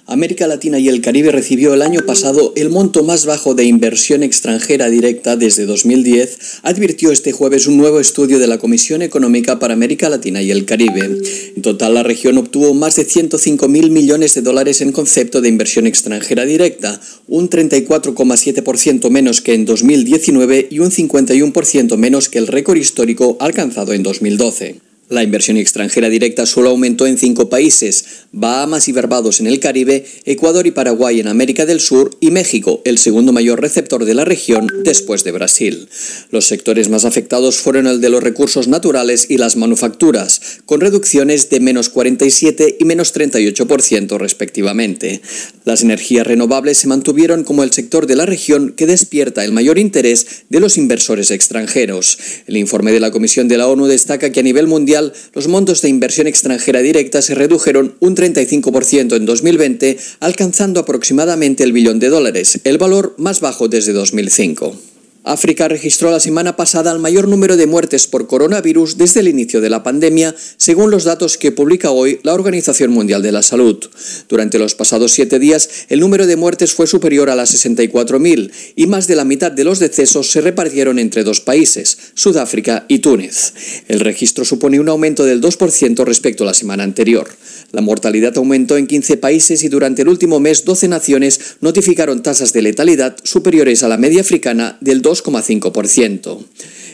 América Latina y el Caribe recibió el año pasado el monto más bajo de inversión extranjera directa desde 2010, advirtió este jueves un nuevo estudio de la Comisión Económica para América Latina y el Caribe. En total, la región obtuvo más de 105 mil millones de dólares en concepto de inversión extranjera directa, un 34,7% menos que en 2019 y un 51% menos que el récord histórico alcanzado en 2012. La inversión extranjera directa solo aumentó en cinco países, Bahamas y Barbados en el Caribe, Ecuador y Paraguay en América del Sur y México, el segundo mayor receptor de la región después de Brasil. Los sectores más afectados fueron el de los recursos naturales y las manufacturas, con reducciones de menos 47 y menos 38% respectivamente. Las energías renovables se mantuvieron como el sector de la región que despierta el mayor interés de los inversores extranjeros. El informe de la Comisión de la ONU destaca que a nivel mundial los montos de inversión extranjera directa se redujeron un 35% en 2020, alcanzando aproximadamente el billón de dólares, el valor más bajo desde 2005. África registró la semana pasada el mayor número de muertes por coronavirus desde el inicio de la pandemia, según los datos que publica hoy la Organización Mundial de la Salud. Durante los pasados siete días, el número de muertes fue superior a las 64.000 y más de la mitad de los decesos se repartieron entre dos países, Sudáfrica y Túnez. El registro supone un aumento del 2% respecto a la semana anterior. La mortalidad aumentó en 15 países y durante el último mes 12 naciones notificaron tasas de letalidad superiores a la media africana del 2,5%.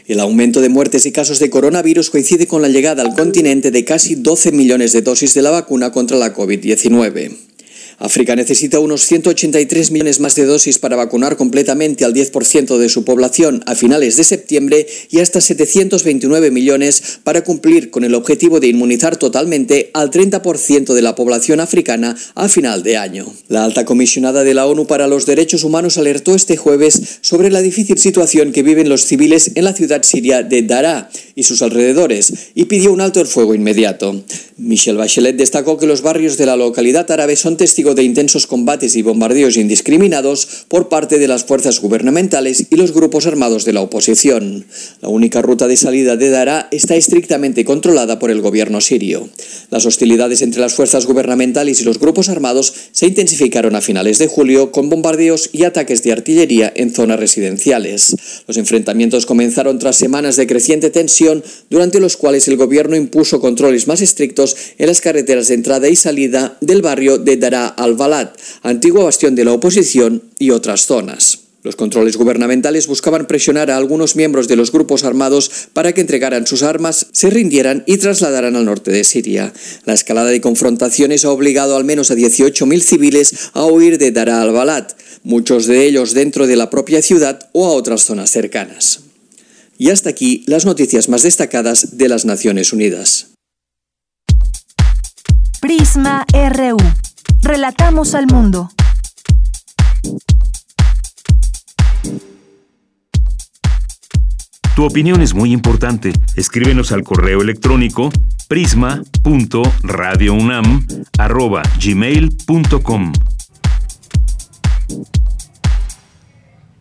El aumento de muertes y casos de coronavirus coincide con la llegada al continente de casi 12 millones de dosis de la vacuna contra la COVID-19. África necesita unos 183 millones más de dosis para vacunar completamente al 10% de su población a finales de septiembre y hasta 729 millones para cumplir con el objetivo de inmunizar totalmente al 30% de la población africana a final de año. La alta comisionada de la ONU para los Derechos Humanos alertó este jueves sobre la difícil situación que viven los civiles en la ciudad siria de Daraa y sus alrededores y pidió un alto el fuego inmediato. Michelle Bachelet destacó que los barrios de la localidad árabe son testigos de intensos combates y bombardeos indiscriminados por parte de las fuerzas gubernamentales y los grupos armados de la oposición. La única ruta de salida de Daraa está estrictamente controlada por el gobierno sirio. Las hostilidades entre las fuerzas gubernamentales y los grupos armados se intensificaron a finales de julio con bombardeos y ataques de artillería en zonas residenciales. Los enfrentamientos comenzaron tras semanas de creciente tensión durante los cuales el gobierno impuso controles más estrictos en las carreteras de entrada y salida del barrio de Daraa al-Balad, antigua bastión de la oposición y otras zonas. Los controles gubernamentales buscaban presionar a algunos miembros de los grupos armados para que entregaran sus armas, se rindieran y trasladaran al norte de Siria. La escalada de confrontaciones ha obligado al menos a 18.000 civiles a huir de Daraa al-Balad, muchos de ellos dentro de la propia ciudad o a otras zonas cercanas. Y hasta aquí las noticias más destacadas de las Naciones Unidas. Prisma RU. Relatamos al mundo. Tu opinión es muy importante. Escríbenos al correo electrónico prisma.radiounam@gmail.com.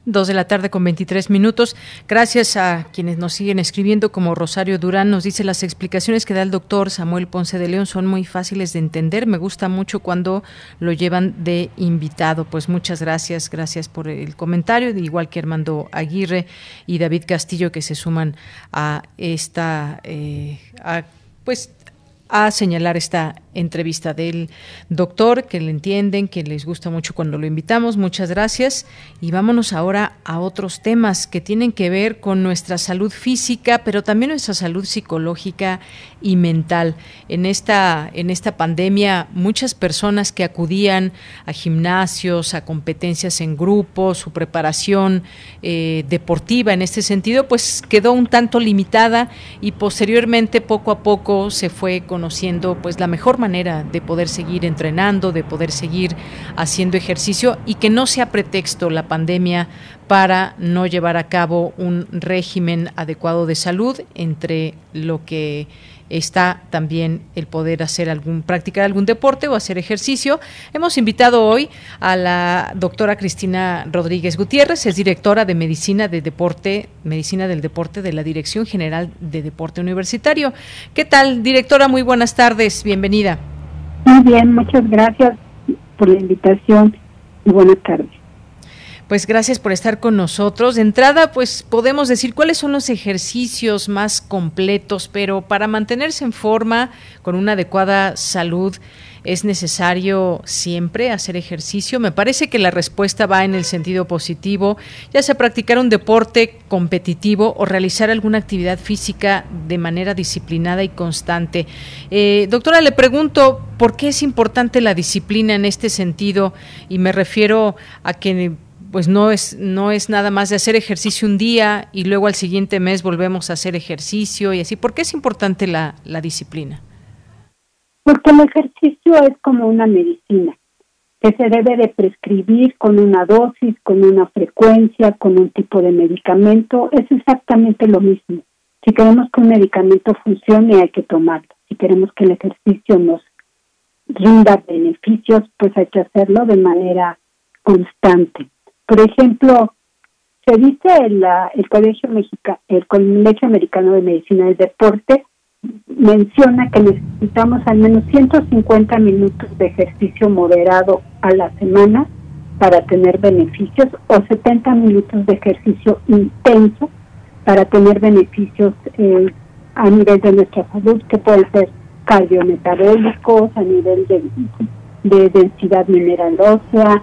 Dos de la tarde con 23 minutos. Gracias a quienes nos siguen escribiendo, como Rosario Durán nos dice, las explicaciones que da el doctor Samuel Ponce de León son muy fáciles de entender. Me gusta mucho cuando lo llevan de invitado. Pues muchas gracias, gracias por el comentario, igual que Armando Aguirre y David Castillo que se suman a esta, eh, pues a señalar esta entrevista del doctor, que le entienden, que les gusta mucho cuando lo invitamos. Muchas gracias. Y vámonos ahora a otros temas que tienen que ver con nuestra salud física, pero también nuestra salud psicológica y mental. En esta, en esta pandemia, muchas personas que acudían a gimnasios, a competencias en grupo, su preparación eh, deportiva en este sentido, pues quedó un tanto limitada y posteriormente, poco a poco, se fue conociendo pues la mejor manera de poder seguir entrenando, de poder seguir haciendo ejercicio y que no sea pretexto la pandemia para no llevar a cabo un régimen adecuado de salud entre lo que está también el poder hacer algún practicar algún deporte o hacer ejercicio. Hemos invitado hoy a la doctora Cristina Rodríguez Gutiérrez, es directora de Medicina de Deporte, Medicina del Deporte de la Dirección General de Deporte Universitario. ¿Qué tal, directora? Muy buenas tardes, bienvenida. Muy bien, muchas gracias por la invitación y buenas tardes. Pues gracias por estar con nosotros. De entrada, pues podemos decir cuáles son los ejercicios más completos, pero para mantenerse en forma, con una adecuada salud, es necesario siempre hacer ejercicio. Me parece que la respuesta va en el sentido positivo, ya sea practicar un deporte competitivo o realizar alguna actividad física de manera disciplinada y constante. Eh, doctora, le pregunto, ¿por qué es importante la disciplina en este sentido? Y me refiero a que pues no es, no es nada más de hacer ejercicio un día y luego al siguiente mes volvemos a hacer ejercicio y así. ¿Por qué es importante la, la disciplina? Porque el ejercicio es como una medicina que se debe de prescribir con una dosis, con una frecuencia, con un tipo de medicamento. Es exactamente lo mismo. Si queremos que un medicamento funcione hay que tomarlo. Si queremos que el ejercicio nos rinda beneficios, pues hay que hacerlo de manera constante. Por ejemplo, se dice el, el Colegio Mexica, el Colegio Americano de Medicina del Deporte menciona que necesitamos al menos 150 minutos de ejercicio moderado a la semana para tener beneficios o 70 minutos de ejercicio intenso para tener beneficios eh, a nivel de nuestra salud, que pueden ser cardiometabólicos, a nivel de, de densidad mineral ósea,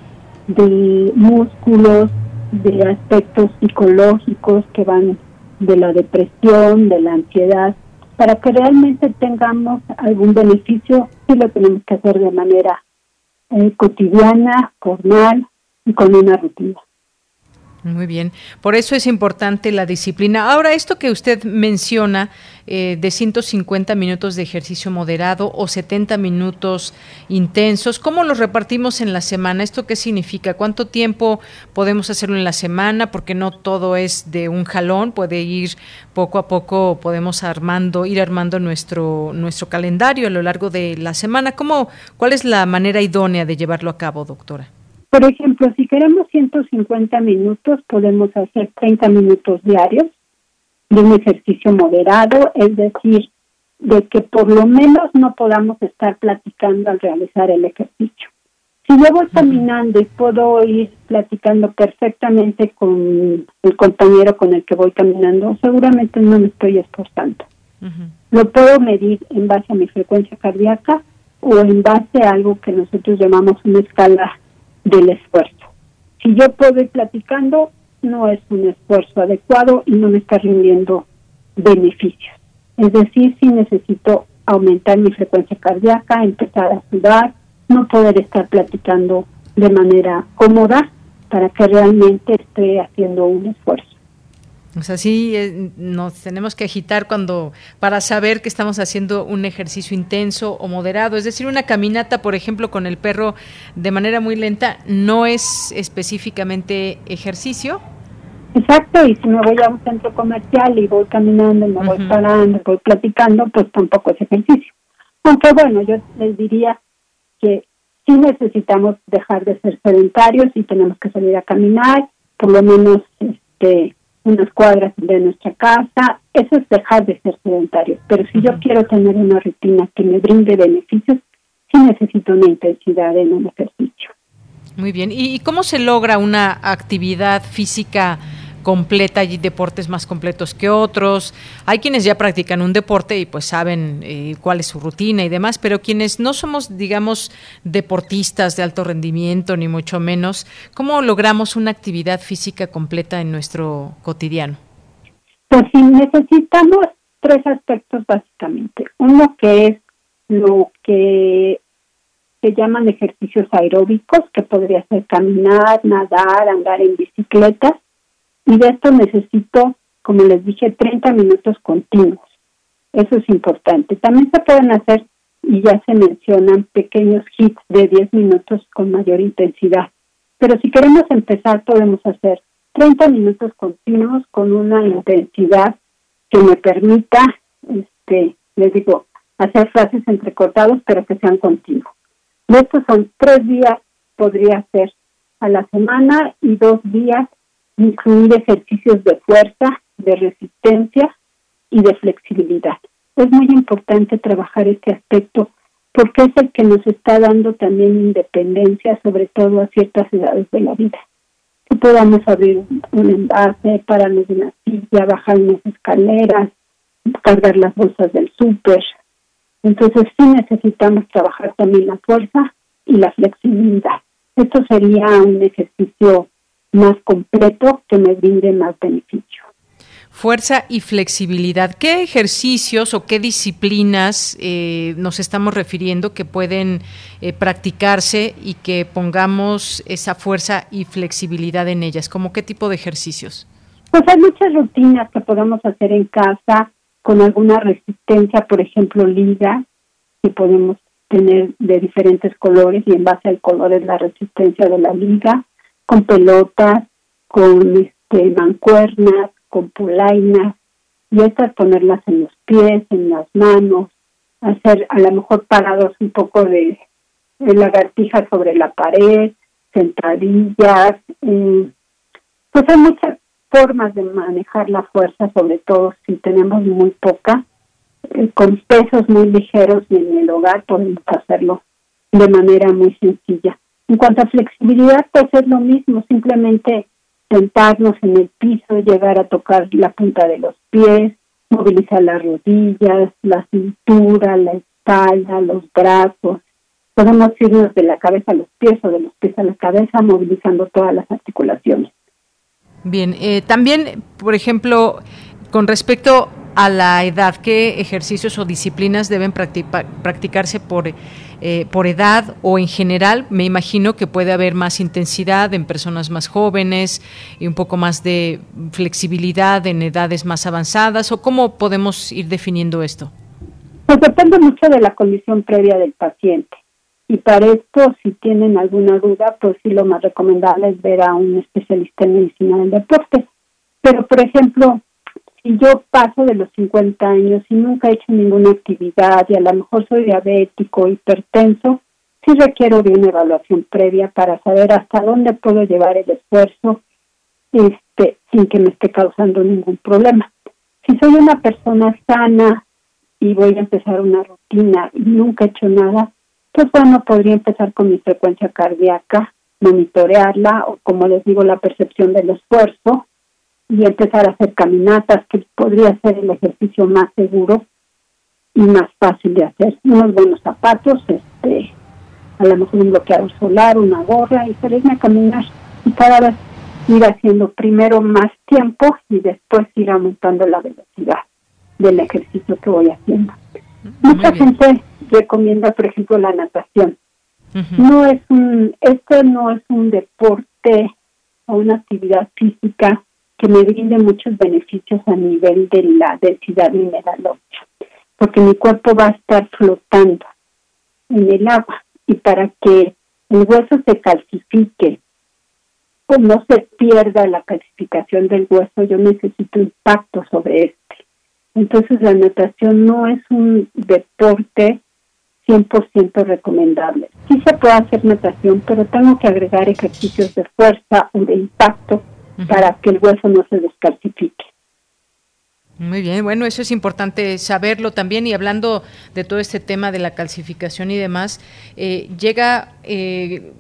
de músculos, de aspectos psicológicos que van de la depresión, de la ansiedad, para que realmente tengamos algún beneficio, sí lo tenemos que hacer de manera eh, cotidiana, formal y con una rutina. Muy bien, por eso es importante la disciplina. Ahora, esto que usted menciona eh, de 150 minutos de ejercicio moderado o 70 minutos intensos, ¿cómo los repartimos en la semana? ¿Esto qué significa? ¿Cuánto tiempo podemos hacerlo en la semana? Porque no todo es de un jalón, puede ir poco a poco, podemos armando, ir armando nuestro, nuestro calendario a lo largo de la semana. ¿Cómo, ¿Cuál es la manera idónea de llevarlo a cabo, doctora? Por ejemplo, si queremos 150 minutos, podemos hacer 30 minutos diarios de un ejercicio moderado, es decir, de que por lo menos no podamos estar platicando al realizar el ejercicio. Si yo voy caminando y puedo ir platicando perfectamente con el compañero con el que voy caminando, seguramente no me estoy esforzando. Lo puedo medir en base a mi frecuencia cardíaca o en base a algo que nosotros llamamos una escala del esfuerzo. Si yo puedo ir platicando, no es un esfuerzo adecuado y no me está rindiendo beneficios. Es decir, si necesito aumentar mi frecuencia cardíaca, empezar a sudar, no poder estar platicando de manera cómoda para que realmente esté haciendo un esfuerzo. O sea, sí eh, nos tenemos que agitar cuando para saber que estamos haciendo un ejercicio intenso o moderado. Es decir, una caminata, por ejemplo, con el perro de manera muy lenta, no es específicamente ejercicio. Exacto, y si me voy a un centro comercial y voy caminando, y me voy parando, voy platicando, pues tampoco es ejercicio. Aunque bueno, yo les diría que sí necesitamos dejar de ser sedentarios y tenemos que salir a caminar, por lo menos este unas cuadras de nuestra casa, eso es dejar de ser sedentario. Pero si yo quiero tener una rutina que me brinde beneficios, sí necesito una intensidad en un ejercicio. Muy bien. ¿Y cómo se logra una actividad física? Completa, hay deportes más completos que otros. Hay quienes ya practican un deporte y pues saben eh, cuál es su rutina y demás, pero quienes no somos, digamos, deportistas de alto rendimiento, ni mucho menos, ¿cómo logramos una actividad física completa en nuestro cotidiano? Pues sí, necesitamos tres aspectos básicamente. Uno que es lo que se llaman ejercicios aeróbicos, que podría ser caminar, nadar, andar en bicicleta y de esto necesito, como les dije, 30 minutos continuos. Eso es importante. También se pueden hacer, y ya se mencionan, pequeños hits de 10 minutos con mayor intensidad. Pero si queremos empezar, podemos hacer 30 minutos continuos con una intensidad que me permita, este, les digo, hacer frases entrecortados, pero que sean continuos. Estos son tres días, podría ser a la semana, y dos días incluir ejercicios de fuerza, de resistencia y de flexibilidad. Es muy importante trabajar este aspecto porque es el que nos está dando también independencia, sobre todo a ciertas edades de la vida. Que podamos abrir un envase, pararnos de una silla, bajar unas escaleras, cargar las bolsas del súper. Entonces sí necesitamos trabajar también la fuerza y la flexibilidad. Esto sería un ejercicio más completo que me brinde más beneficio. Fuerza y flexibilidad. ¿Qué ejercicios o qué disciplinas eh, nos estamos refiriendo que pueden eh, practicarse y que pongamos esa fuerza y flexibilidad en ellas? ¿Cómo qué tipo de ejercicios? Pues hay muchas rutinas que podemos hacer en casa con alguna resistencia, por ejemplo, liga, que podemos tener de diferentes colores y en base al color es la resistencia de la liga con pelotas, con este, mancuernas, con polainas, y estas ponerlas en los pies, en las manos, hacer a lo mejor parados un poco de, lagartijas sobre la pared, sentadillas. Eh, pues hay muchas formas de manejar la fuerza, sobre todo si tenemos muy poca. Eh, con pesos muy ligeros y en el hogar podemos hacerlo de manera muy sencilla. En cuanto a flexibilidad, pues es lo mismo, simplemente sentarnos en el piso, llegar a tocar la punta de los pies, movilizar las rodillas, la cintura, la espalda, los brazos. Podemos irnos de la cabeza a los pies o de los pies a la cabeza, movilizando todas las articulaciones. Bien, eh, también, por ejemplo, con respecto a la edad? ¿Qué ejercicios o disciplinas deben practicarse por, eh, por edad o en general? Me imagino que puede haber más intensidad en personas más jóvenes y un poco más de flexibilidad en edades más avanzadas. ¿O cómo podemos ir definiendo esto? Pues depende mucho de la condición previa del paciente. Y para esto, si tienen alguna duda, pues sí lo más recomendable es ver a un especialista en medicina del deporte. Pero, por ejemplo, si yo paso de los 50 años y nunca he hecho ninguna actividad y a lo mejor soy diabético, hipertenso, sí requiero de una evaluación previa para saber hasta dónde puedo llevar el esfuerzo este, sin que me esté causando ningún problema. Si soy una persona sana y voy a empezar una rutina y nunca he hecho nada, pues bueno, podría empezar con mi frecuencia cardíaca, monitorearla o como les digo, la percepción del esfuerzo y empezar a hacer caminatas, que podría ser el ejercicio más seguro y más fácil de hacer. Unos buenos zapatos, este, a lo mejor un bloqueador solar, una gorra y salirme a caminar y cada vez ir haciendo primero más tiempo y después ir aumentando la velocidad del ejercicio que voy haciendo. Mucha gente recomienda, por ejemplo, la natación. No es un, esto no es un deporte o una actividad física que me brinde muchos beneficios a nivel de la densidad mineral porque mi cuerpo va a estar flotando en el agua y para que el hueso se calcifique o no se pierda la calcificación del hueso, yo necesito impacto sobre este. Entonces la natación no es un deporte 100% recomendable. Sí se puede hacer natación, pero tengo que agregar ejercicios de fuerza o de impacto para que el hueso no se descalcifique. Muy bien, bueno, eso es importante saberlo también y hablando de todo este tema de la calcificación y demás, eh, llega eh,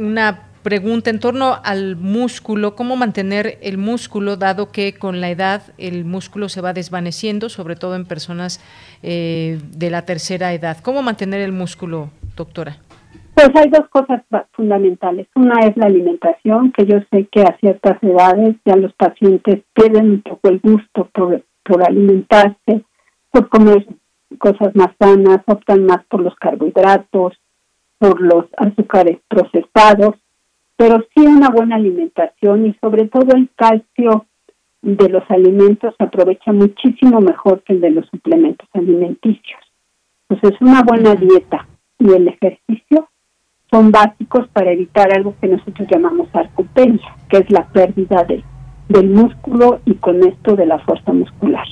una pregunta en torno al músculo, cómo mantener el músculo, dado que con la edad el músculo se va desvaneciendo, sobre todo en personas eh, de la tercera edad. ¿Cómo mantener el músculo, doctora? Pues hay dos cosas fundamentales. Una es la alimentación, que yo sé que a ciertas edades ya los pacientes pierden un poco el gusto por, por alimentarse, por comer cosas más sanas, optan más por los carbohidratos, por los azúcares procesados pero sí una buena alimentación y sobre todo el calcio de los alimentos se aprovecha muchísimo mejor que el de los suplementos alimenticios. Entonces, una buena dieta y el ejercicio son básicos para evitar algo que nosotros llamamos sarcopenia, que es la pérdida del músculo y con esto de la fuerza muscular.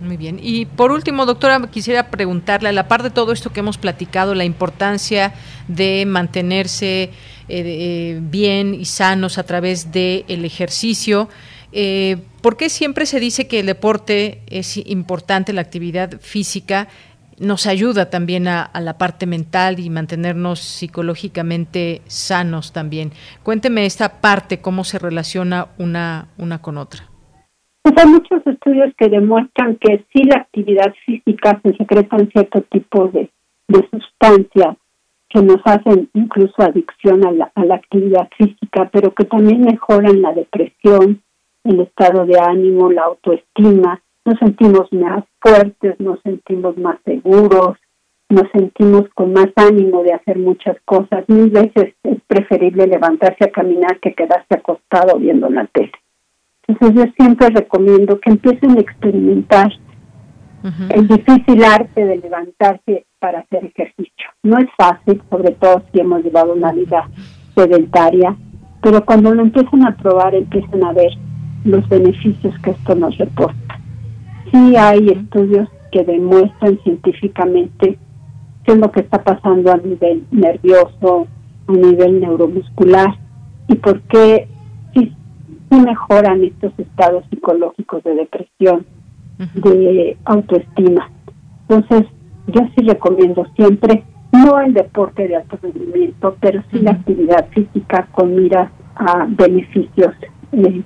Muy bien. Y por último, doctora, quisiera preguntarle, a la par de todo esto que hemos platicado, la importancia de mantenerse eh, eh, bien y sanos a través del el ejercicio. Eh, ¿Por qué siempre se dice que el deporte es importante, la actividad física? Nos ayuda también a, la parte mental y mantenernos psicológicamente sanos también. Cuénteme esta parte, cómo se relaciona una, una con otra. Pues hay muchos estudios que demuestran que sí la actividad física se secretan cierto tipo de, de sustancias que nos hacen incluso adicción a la, a la actividad física, pero que también mejoran la depresión, el estado de ánimo, la autoestima, nos sentimos más fuertes, nos sentimos más seguros, nos sentimos con más ánimo de hacer muchas cosas. Mil veces es preferible levantarse a caminar que quedarse acostado viendo la tele. Entonces yo siempre recomiendo que empiecen a experimentar el difícil arte de levantarse para hacer ejercicio. No es fácil, sobre todo si hemos llevado una vida sedentaria, pero cuando lo empiezan a probar empiezan a ver los beneficios que esto nos reporta. Sí hay estudios que demuestran científicamente qué es lo que está pasando a nivel nervioso, a nivel neuromuscular y por qué mejoran estos estados psicológicos de depresión, de autoestima. Entonces, yo sí recomiendo siempre, no el deporte de alto rendimiento, pero sí la actividad física con miras a beneficios eh,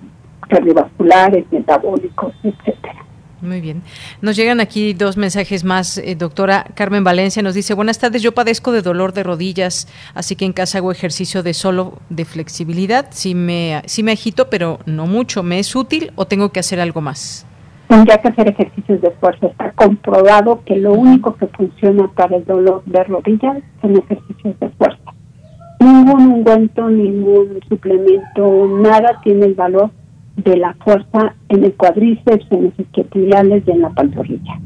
cardiovasculares, metabólicos, etcétera. Muy bien. Nos llegan aquí dos mensajes más. Eh, doctora Carmen Valencia nos dice, buenas tardes, yo padezco de dolor de rodillas, así que en casa hago ejercicio de solo de flexibilidad. Sí me, sí me agito, pero no mucho. ¿Me es útil o tengo que hacer algo más? tendría que hacer ejercicios de fuerza. Está comprobado que lo único que funciona para el dolor de rodillas son ejercicios de fuerza. Ningún ungüento, ningún suplemento, nada tiene el valor de la fuerza en el cuádriceps, en los isquiotibiales y en la pantorrilla.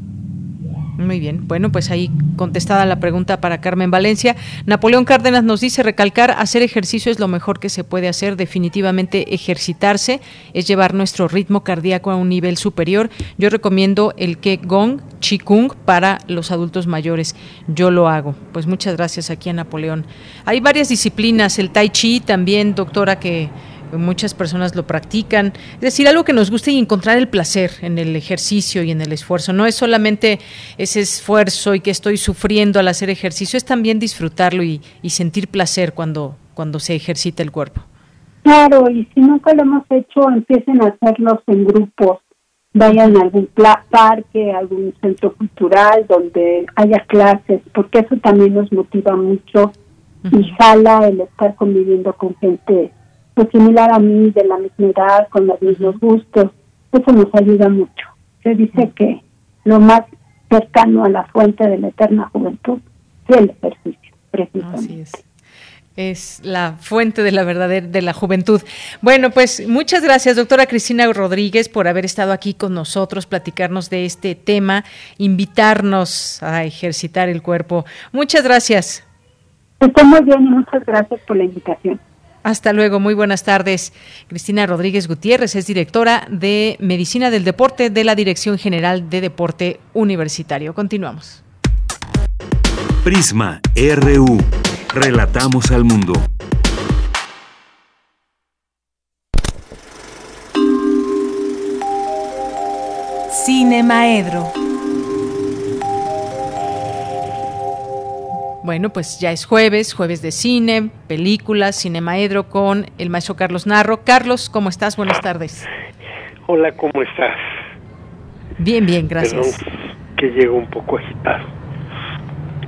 Muy bien, bueno, pues ahí contestada la pregunta para Carmen Valencia. Napoleón Cárdenas nos dice recalcar, hacer ejercicio es lo mejor que se puede hacer, definitivamente ejercitarse es llevar nuestro ritmo cardíaco a un nivel superior. Yo recomiendo el Gong Qigong para los adultos mayores. Yo lo hago. Pues muchas gracias aquí a Napoleón. Hay varias disciplinas, el Tai Chi también, doctora, que muchas personas lo practican. Es decir, algo que nos guste y encontrar el placer en el ejercicio y en el esfuerzo. No es solamente ese esfuerzo y que estoy sufriendo al hacer ejercicio, es también disfrutarlo y, sentir placer cuando, cuando se ejercita el cuerpo. Claro, y si nunca lo hemos hecho, empiecen a hacerlos en grupos. Vayan a algún parque, a algún centro cultural donde haya clases, porque eso también nos motiva mucho y jala el estar conviviendo con gente pues similar a mí, de la misma edad, con los mismos gustos. Eso nos ayuda mucho. Se dice que lo más cercano a la fuente de la eterna juventud es el ejercicio, precisamente. es. Es la fuente de la verdadera de la juventud. Bueno, pues muchas gracias, doctora Cristina Rodríguez, por haber estado aquí con nosotros, platicarnos de este tema, invitarnos a ejercitar el cuerpo. Muchas gracias. Está muy bien y muchas gracias por la invitación. Hasta luego, muy buenas tardes. Cristina Rodríguez Gutiérrez es directora de Medicina del Deporte de la Dirección General de Deporte Universitario. Continuamos. Prisma RU. Relatamos al mundo. Cine Maedro. Bueno, pues ya es jueves, jueves de cine, películas, cine maedro con el maestro Carlos Narro. Carlos, ¿cómo estás? Buenas tardes. Hola, ¿cómo estás? Bien, bien, gracias. que llego un poco agitado.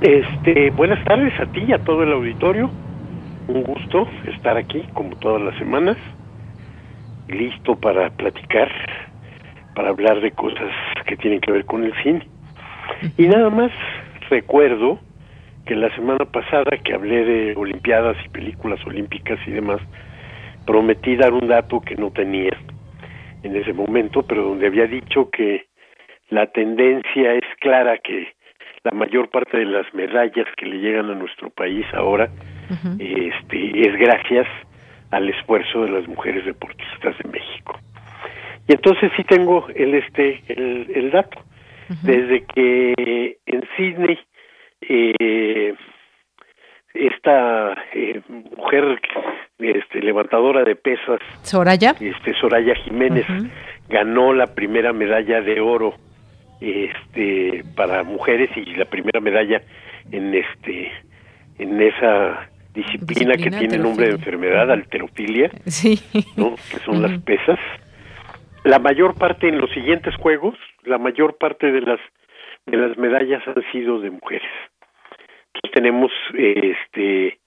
Este, buenas tardes a ti y a todo el auditorio. Un gusto estar aquí, como todas las semanas, listo para platicar, para hablar de cosas que tienen que ver con el cine. Y nada más recuerdo que la semana pasada que hablé de Olimpiadas y películas olímpicas y demás, prometí dar un dato que no tenía en ese momento, pero donde había dicho que la tendencia es clara que la mayor parte de las medallas que le llegan a nuestro país ahora este, es gracias al esfuerzo de las mujeres deportistas de México. Y entonces sí tengo el este el, el dato. Desde que en Sydney eh, esta eh, mujer este, levantadora de pesas Soraya. este Soraya Jiménez ganó la primera medalla de oro este para mujeres y la primera medalla en este en esa disciplina, que tiene nombre de enfermedad alterofilia sí. que son las pesas. La mayor parte en los siguientes juegos la mayor parte de las de las medallas han sido de mujeres. Tenemos este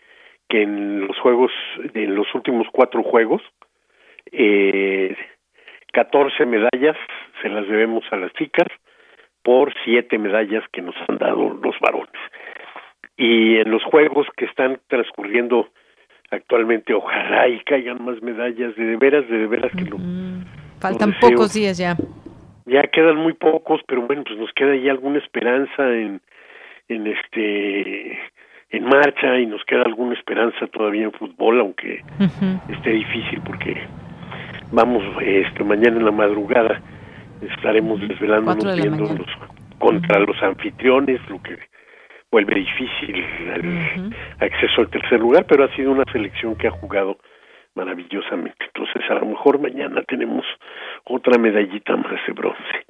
que en los juegos, en los últimos cuatro juegos, eh, 14 medallas se las debemos a las chicas por siete medallas que nos han dado los varones. Y en los juegos que están transcurriendo actualmente, ojalá y caigan más medallas, de, de veras, de, de veras que lo. Faltan pocos días ya ya quedan muy pocos, pero bueno, pues nos queda ya alguna esperanza en, en este en marcha y nos queda alguna esperanza todavía en fútbol, aunque esté difícil porque vamos este mañana en la madrugada estaremos desvelándonos viendo contra los anfitriones, lo que vuelve difícil el acceso al tercer lugar, pero ha sido una selección que ha jugado maravillosamente. Entonces, a lo mejor mañana tenemos otra medallita más de bronce.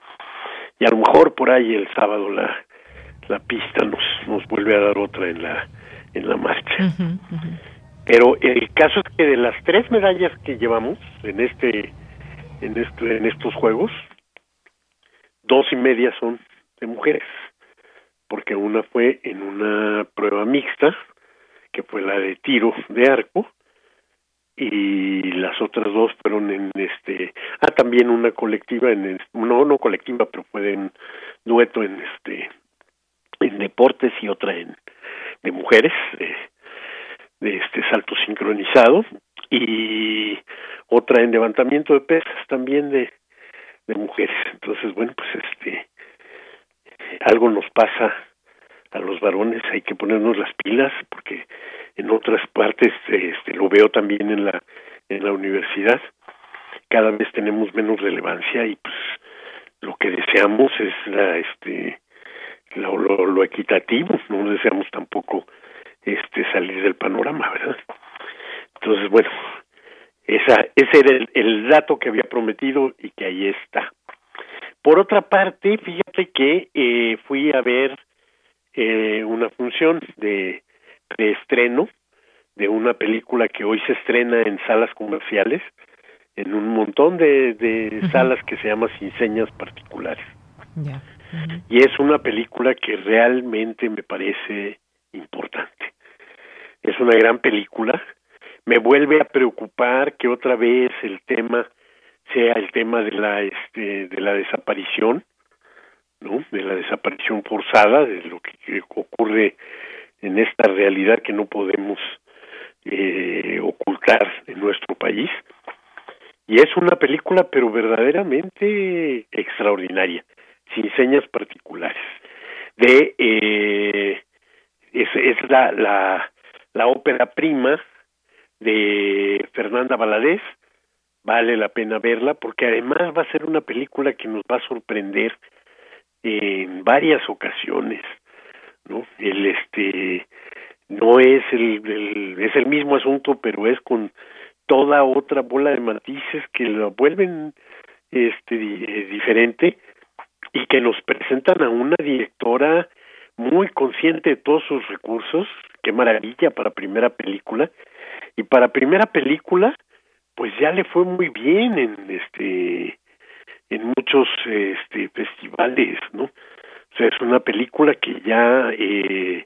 Y a lo mejor por ahí el sábado la, la pista nos, nos vuelve a dar otra en la, en la marcha. Pero el caso es que de las tres medallas que llevamos en este, en este, en estos juegos, dos y media son de mujeres, porque una fue en una prueba mixta, que fue la de tiro de arco, y las otras dos fueron en este ah también una colectiva en no no colectiva pero fue en dueto en este en deportes y otra en de mujeres de, este salto sincronizado y otra en levantamiento de pesas también de de mujeres. Entonces bueno pues este algo nos pasa a los varones hay que ponernos las pilas porque en otras partes este lo veo también en la en la universidad cada vez tenemos menos relevancia y pues lo que deseamos es la este lo, lo, equitativo no deseamos tampoco este salir del panorama verdad entonces bueno esa ese era el, el dato que había prometido y que ahí está. Por otra parte fíjate que eh, fui a ver eh, una función de, de estreno de una película que hoy se estrena en salas comerciales, en un montón de, de salas que se llama Sin Señas Particulares. Y es una película que realmente me parece importante. Es una gran película. Me vuelve a preocupar que otra vez el tema sea el tema de la este de la desaparición ¿no? de la desaparición forzada, de lo que, ocurre en esta realidad que no podemos eh, ocultar en nuestro país. Y es una película, pero verdaderamente extraordinaria, sin señas particulares. De eh, es, es la, la, la ópera prima de Fernanda Valadez, vale la pena verla porque además va a ser una película que nos va a sorprender en varias ocasiones, ¿no? El este no es el, es el mismo asunto, pero es con toda otra bola de matices que lo vuelven este eh, diferente y que nos presentan a una directora muy consciente de todos sus recursos, qué maravilla para primera película y para primera película pues ya le fue muy bien en este en muchos este, festivales, ¿no? O sea, es una película que ya eh,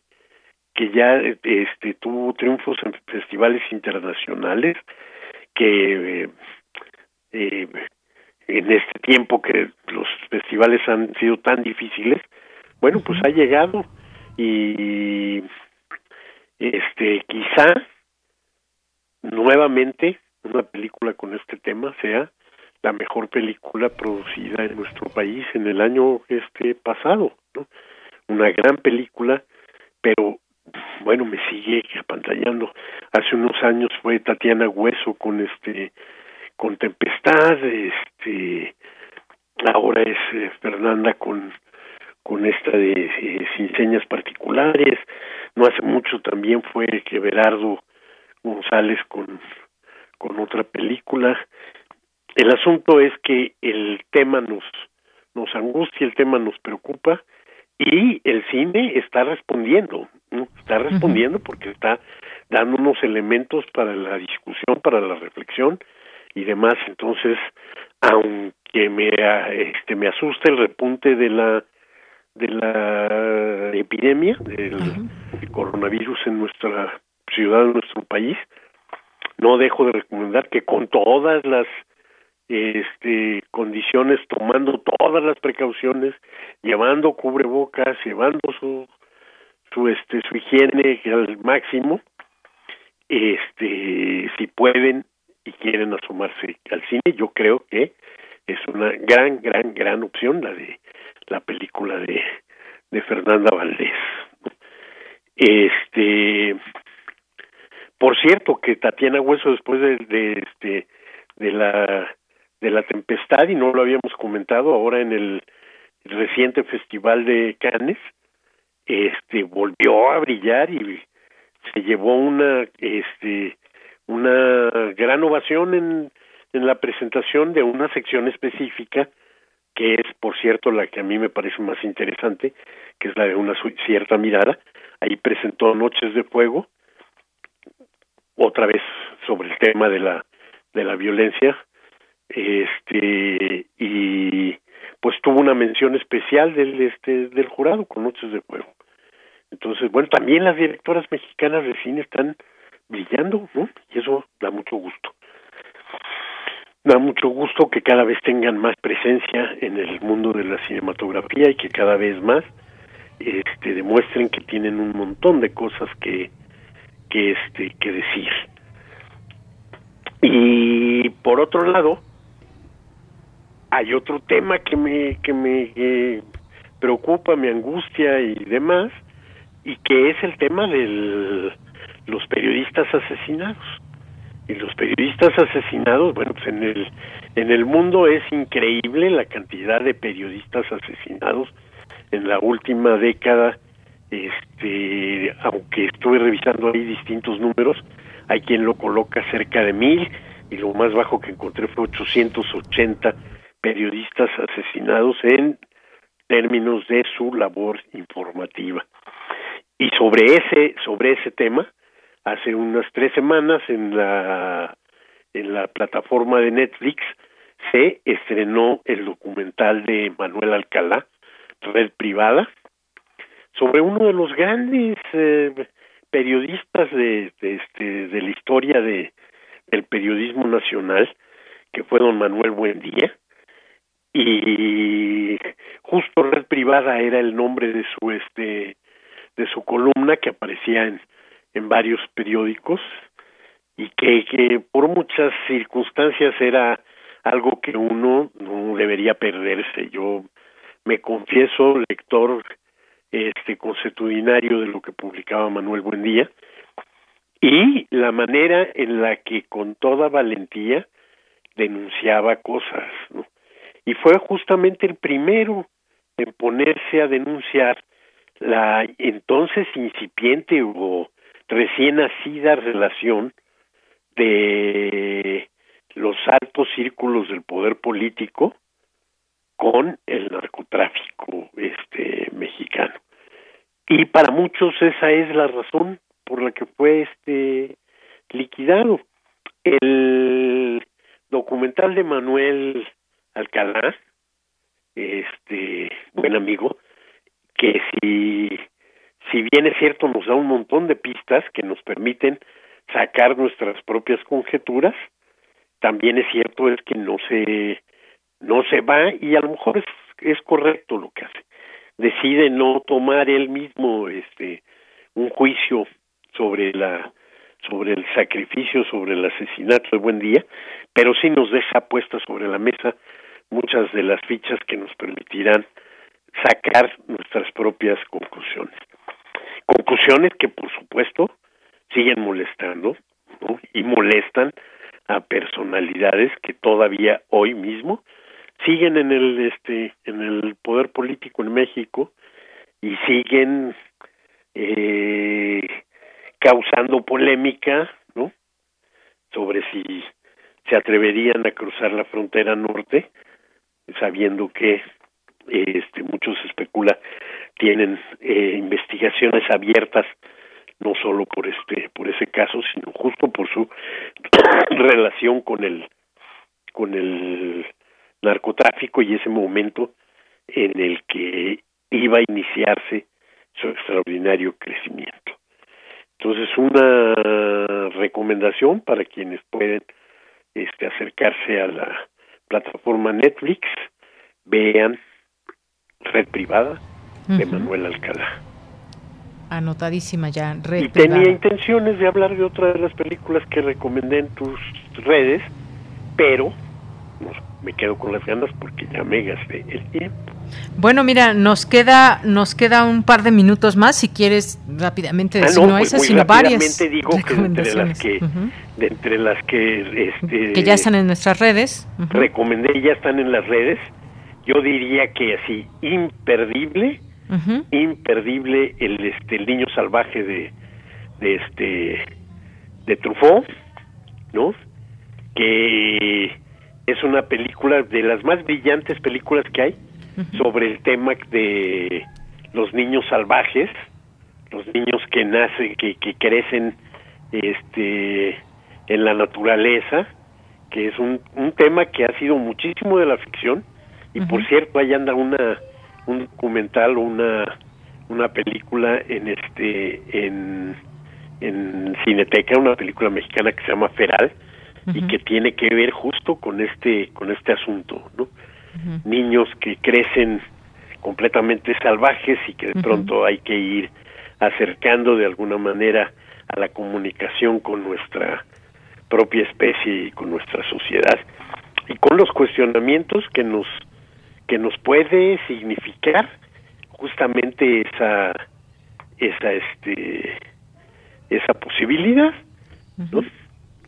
que ya este tuvo triunfos en festivales internacionales que eh, en este tiempo que los festivales han sido tan difíciles bueno pues ha llegado y este quizá nuevamente una película con este tema sea la mejor película producida en nuestro país en el año este pasado, ¿no? Una gran película, pero bueno, me sigue apantallando. Hace unos años fue Tatiana Hueso con este con Tempestad, este ahora es eh, Fernanda con con esta de eh, sin señas particulares. No hace mucho también fue que Berardo González con con otra película. El asunto es que el tema nos, nos angustia, el tema nos preocupa y el cine está respondiendo, está respondiendo porque está dando unos elementos para la discusión, para la reflexión y demás. Entonces, aunque me este me asusta el repunte de la de la epidemia del coronavirus en nuestra ciudad, en nuestro país, no dejo de recomendar que con todas las este condiciones tomando todas las precauciones llevando cubrebocas llevando su su este su higiene al máximo este si pueden y quieren asomarse al cine yo creo que es una gran gran gran opción la de la película de de Fernanda Valdés. Este por cierto que Tatiana Hueso después de, de este de la de la tempestad y no lo habíamos comentado ahora en el reciente festival de Cannes este volvió a brillar y se llevó una este una gran ovación en en la presentación de una sección específica que es por cierto la que a mí me parece más interesante que es la de una cierta mirada ahí presentó Noches de Fuego otra vez sobre el tema de la de la violencia este y pues tuvo una mención especial del este del jurado con Noches de Fuego. Entonces, bueno, también las directoras mexicanas de cine están brillando, ¿no? Y eso da mucho gusto. Da mucho gusto que cada vez tengan más presencia en el mundo de la cinematografía y que cada vez más este, demuestren que tienen un montón de cosas que, que, este, que decir. Y por otro lado, hay otro tema que me, que me preocupa, me angustia y demás, y que es el tema de los asesinados. Y los periodistas asesinados, bueno, pues en el, en el mundo es increíble la cantidad de periodistas asesinados en la última década, este, aunque estuve revisando ahí distintos números, hay quien lo coloca cerca de mil y lo más bajo que encontré fue 880 periodistas asesinados en términos de su labor informativa. Y sobre ese, sobre ese tema, hace unas tres semanas en la, en la plataforma de Netflix se estrenó el documental de Manuel Alcalá, Red Privada, sobre uno de los grandes eh, periodistas de, de, este, de la historia de, del periodismo nacional, que fue don Manuel Buendía, y justo Red Privada era el nombre de su este de su columna que aparecía en, en varios periódicos y que, que por muchas circunstancias era algo que uno no debería perderse. Yo me confieso lector este consuetudinario de lo que publicaba Manuel Buendía y la manera en la que con toda valentía denunciaba cosas. Y fue justamente el primero en ponerse a denunciar la entonces incipiente o recién nacida relación de los altos círculos del poder político con el narcotráfico este mexicano. Y para muchos esa es la razón por la que fue este liquidado. El documental de Manuel Alcalá este buen amigo que si si bien es cierto nos da un montón de pistas que nos permiten sacar nuestras propias conjeturas también es cierto es que no se no se va y a lo mejor es, es correcto lo que hace decide no tomar él mismo este un juicio sobre la sobre el sacrificio sobre el asesinato de buen día pero sí nos deja puesta sobre la mesa muchas de las fichas que nos permitirán sacar nuestras propias conclusiones. Conclusiones que, por supuesto, siguen molestando y molestan a personalidades que todavía hoy mismo siguen en el este en el poder político en México y siguen eh, causando polémica no sobre si se atreverían a cruzar la frontera norte sabiendo que este muchos especula tienen eh, investigaciones abiertas no solo por este por ese caso sino justo por su relación con el con el narcotráfico y ese momento en el que iba a iniciarse su extraordinario crecimiento. Entonces, una recomendación para quienes pueden este, acercarse a la plataforma Netflix, vean Red Privada de Manuel Alcalá. Anotadísima ya, Red Y tenía intenciones de hablar de otra de las películas que recomendé en tus redes, pero me quedo con las ganas porque ya me gasté el tiempo. Bueno, mira, nos queda nos queda un par de minutos más si quieres rápidamente ah, decir no, esas pues sino varias digo que entre las que de entre las que este, que ya están en nuestras redes. Recomendé ya están en las redes yo diría que así imperdible imperdible el este el niño salvaje de de este de Truffaut no que es una película de las más brillantes películas que hay sobre el tema de los niños salvajes, los niños que nacen, que, que crecen este en la naturaleza, que es un, un tema que ha sido muchísimo de la ficción y por cierto ahí anda una un documental o una una película en este en en Cineteca una película mexicana que se llama Feral y que tiene que ver justo con este con este asunto, ¿no? Niños que crecen completamente salvajes y que de pronto hay que ir acercando de alguna manera a la comunicación con nuestra propia especie y con nuestra sociedad. Y con los cuestionamientos que nos que nos puede significar justamente esa esa este esa posibilidad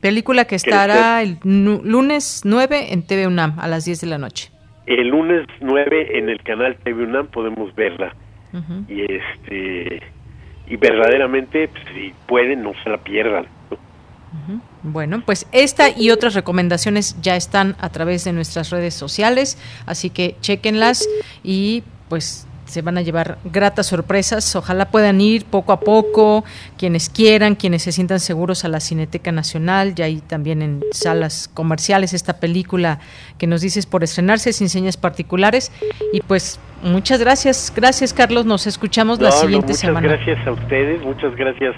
película que estará el lunes 9 en TV UNAM a las 10 de la noche. El lunes 9 en el canal TV UNAM podemos verla. Y este y verdaderamente pues, si pueden no se la pierdan bueno, pues esta y otras recomendaciones ya están a través de nuestras redes sociales, así que chequenlas y pues se van a llevar gratas sorpresas. Ojalá puedan ir poco a poco, quienes quieran, quienes se sientan seguros a la Cineteca Nacional, ya hay también en salas comerciales esta película que nos dices por estrenarse sin señas particulares. Y pues muchas gracias, gracias Carlos, nos escuchamos la siguiente semana. Muchas gracias a ustedes, muchas gracias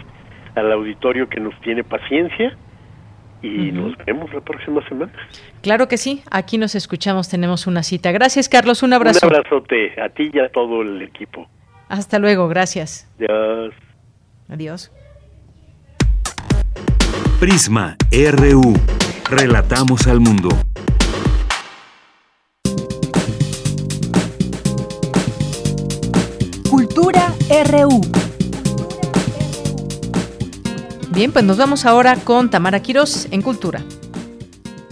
al auditorio que nos tiene paciencia y nos vemos la próxima semana. Claro que sí, aquí nos escuchamos, tenemos una cita. Gracias, Carlos, un abrazo. Un abrazote a ti y a todo el equipo. Hasta luego, gracias. Adiós. Adiós. Prisma RU. Relatamos al mundo. Cultura RU. Bien, pues nos vamos ahora con Tamara Quiroz en Cultura.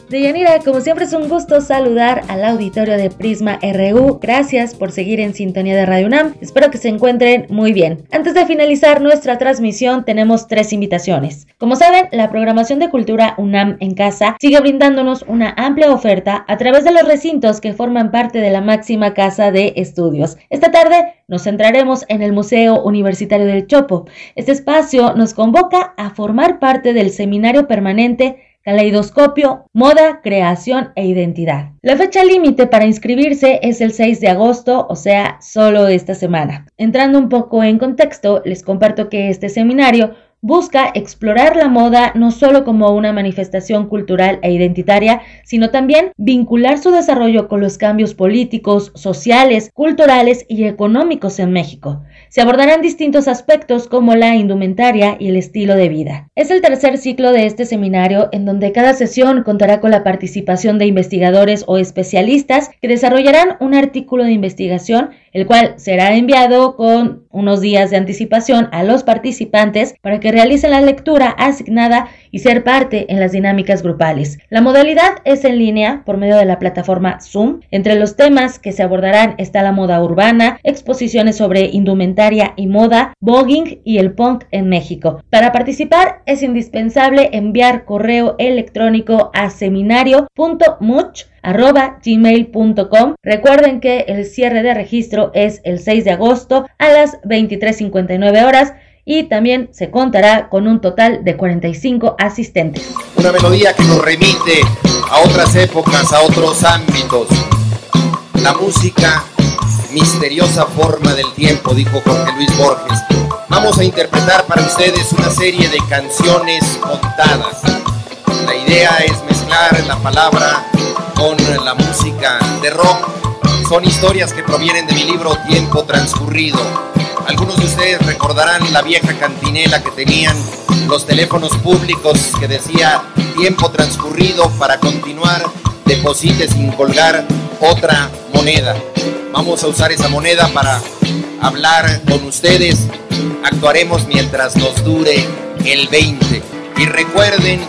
Deyanira, como siempre es un gusto saludar al auditorio de Prisma RU. Gracias por seguir en sintonía de Radio UNAM. Espero que se encuentren muy bien. Antes de finalizar nuestra transmisión, tenemos tres invitaciones. Como saben, la programación de Cultura UNAM en casa sigue brindándonos una amplia oferta a través de los recintos que forman parte de la máxima casa de estudios. Esta tarde nos centraremos en el Museo Universitario del Chopo. Este espacio nos convoca a formar parte del seminario permanente Caleidoscopio, Moda, Creación e Identidad. La fecha límite para inscribirse es el 6 de agosto, o sea, solo esta semana. Entrando un poco en contexto, les comparto que este seminario busca explorar la moda no solo como una manifestación cultural e identitaria, sino también vincular su desarrollo con los cambios políticos, sociales, culturales y económicos en México. Se abordarán distintos aspectos como la indumentaria y el estilo de vida. Es el tercer ciclo de este seminario en donde cada sesión contará con la participación de investigadores o especialistas que desarrollarán un artículo de investigación el cual será enviado con unos días de anticipación a los participantes para que realicen la lectura asignada y ser parte en las dinámicas grupales. La modalidad es en línea por medio de la plataforma Zoom. Entre los temas que se abordarán está la moda urbana, exposiciones sobre indumentaria y moda, voguing y el punk en México. Para participar es indispensable enviar correo electrónico a seminario.much arroba. Recuerden que el cierre de registro es el 6 de agosto a las 23.59 horas y también se contará con un total de 45 asistentes. Una melodía que nos remite a otras épocas, a otros ámbitos. La música, misteriosa forma del tiempo, dijo Jorge Luis Borges. Vamos a interpretar para ustedes una serie de canciones contadas. La idea es mezclar la palabra con la música de rock. Son historias que provienen de mi libro Tiempo Transcurrido. Algunos de ustedes recordarán la vieja cantinela que tenían los teléfonos públicos que decía tiempo transcurrido para continuar, deposite sin colgar otra moneda. Vamos a usar esa moneda para hablar con ustedes. Actuaremos mientras nos dure el 20. Y recuerden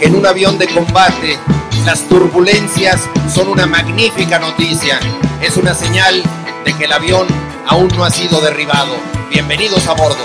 que en un avión de combate las turbulencias son una magnífica noticia. Es una señal de que el avión aún no ha sido derribado. Bienvenidos a bordo.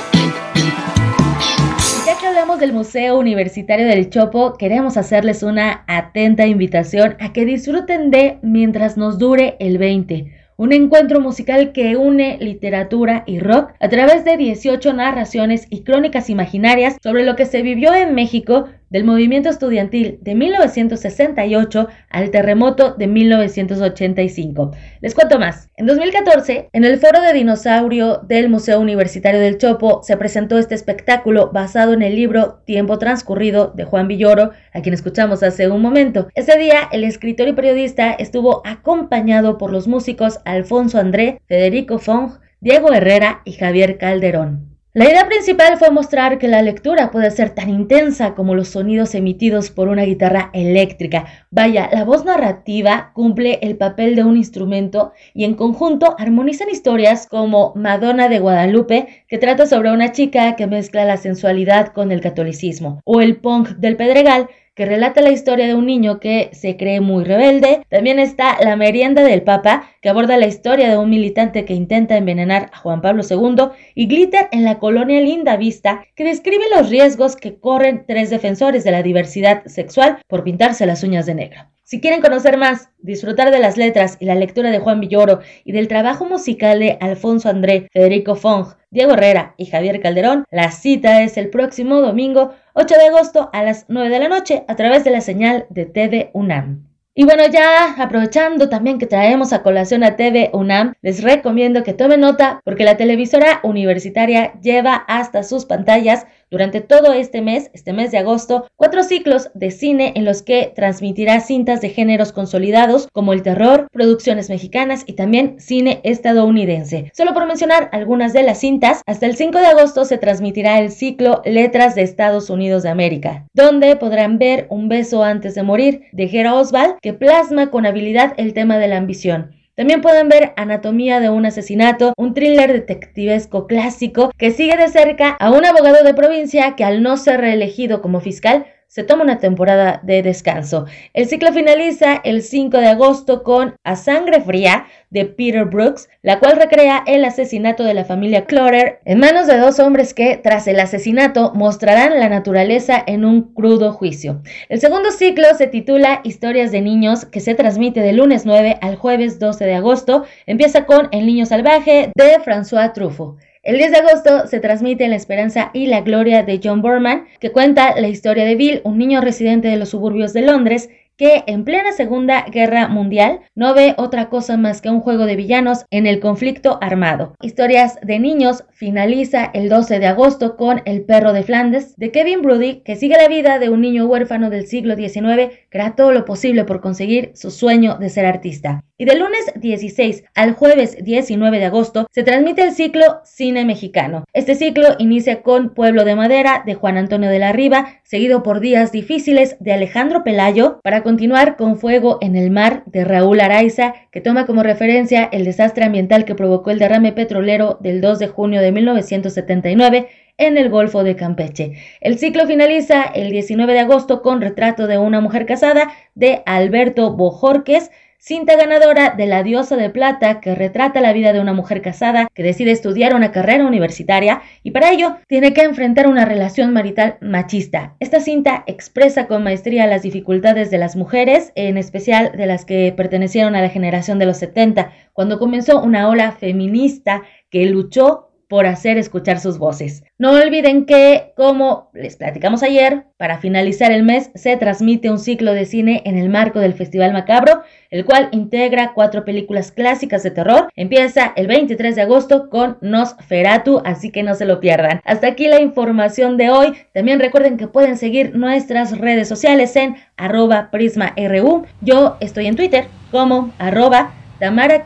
Ya que hablamos del Museo Universitario del Chopo, queremos hacerles una atenta invitación a que disfruten de Mientras nos dure el 20 un encuentro musical que une literatura y rock a través de 18 narraciones y crónicas imaginarias sobre lo que se vivió en México del movimiento estudiantil de 1968 al terremoto de 1985. Les cuento más. En 2014, en el foro de dinosaurio del Museo Universitario del Chopo, se presentó este espectáculo basado en el libro Tiempo Transcurrido de Juan Villoro, a quien escuchamos hace un momento. Ese día, el escritor y periodista estuvo acompañado por los músicos Alfonso André, Federico Fong, Diego Herrera y Javier Calderón. La idea principal fue mostrar que la lectura puede ser tan intensa como los sonidos emitidos por una guitarra eléctrica. Vaya, la voz narrativa cumple el papel de un instrumento y en conjunto armonizan historias como Madonna de Guadalupe, que trata sobre una chica que mezcla la sensualidad con el catolicismo, o el punk del Pedregal, que relata la historia de un niño que se cree muy rebelde. También está La merienda del Papa, que aborda la historia de un militante que intenta envenenar a Juan Pablo II, y Glitter en la colonia Linda Vista, que describe los riesgos que corren tres defensores de la diversidad sexual por pintarse las uñas de negro. Si quieren conocer más, disfrutar de las letras y la lectura de Juan Villoro y del trabajo musical de Alfonso André, Federico Fong, Diego Herrera y Javier Calderón, la cita es el próximo domingo 8 de agosto a las 9 de la noche a través de la señal de TV UNAM. Y bueno, ya aprovechando también que traemos a colación a TV UNAM, les recomiendo que tomen nota porque la televisora universitaria lleva hasta sus pantallas durante todo este mes, este mes de agosto, cuatro ciclos de cine en los que transmitirá cintas de géneros consolidados como el terror, producciones mexicanas y también cine estadounidense. Solo por mencionar algunas de las cintas, hasta el 5 de agosto se transmitirá el ciclo Letras de Estados Unidos de América, donde podrán ver Un beso antes de morir de Gera Oswald, que plasma con habilidad el tema de la ambición. También pueden ver Anatomía de un asesinato, un thriller detectivesco clásico que sigue de cerca a un abogado de provincia que al no ser reelegido como fiscal se toma una temporada de descanso. El ciclo finaliza el 5 de agosto con A Sangre Fría de Peter Brooks, la cual recrea el asesinato de la familia Clorer en manos de dos hombres que, tras el asesinato, mostrarán la naturaleza en un crudo juicio. El segundo ciclo se titula Historias de Niños, que se transmite de lunes 9 al jueves 12 de agosto. Empieza con El Niño Salvaje de François Truffaut. El 10 de agosto se transmite La Esperanza y la Gloria de John Borman, que cuenta la historia de Bill, un niño residente de los suburbios de Londres, que en plena Segunda Guerra Mundial no ve otra cosa más que un juego de villanos en el conflicto armado. Historias de niños finaliza el 12 de agosto con El perro de Flandes de Kevin Brody, que sigue la vida de un niño huérfano del siglo XIX que hará todo lo posible por conseguir su sueño de ser artista. Y del lunes 16 al jueves 19 de agosto se transmite el ciclo Cine Mexicano. Este ciclo inicia con Pueblo de Madera de Juan Antonio de la Riva, seguido por Días Difíciles de Alejandro Pelayo, para continuar con Fuego en el Mar de Raúl Araiza, que toma como referencia el desastre ambiental que provocó el derrame petrolero del 2 de junio de 1979 en el Golfo de Campeche. El ciclo finaliza el 19 de agosto con Retrato de una mujer casada de Alberto Bojorques, cinta ganadora de La diosa de plata que retrata la vida de una mujer casada que decide estudiar una carrera universitaria y para ello tiene que enfrentar una relación marital machista. Esta cinta expresa con maestría las dificultades de las mujeres, en especial de las que pertenecieron a la generación de los 70, cuando comenzó una ola feminista que luchó por hacer escuchar sus voces. No olviden que, como les platicamos ayer, para finalizar el mes se transmite un ciclo de cine en el marco del Festival Macabro, el cual integra cuatro películas clásicas de terror. Empieza el 23 de agosto con Nosferatu, así que no se lo pierdan. Hasta aquí la información de hoy. También recuerden que pueden seguir nuestras redes sociales en arroba prisma.ru. Yo estoy en Twitter como arroba Tamara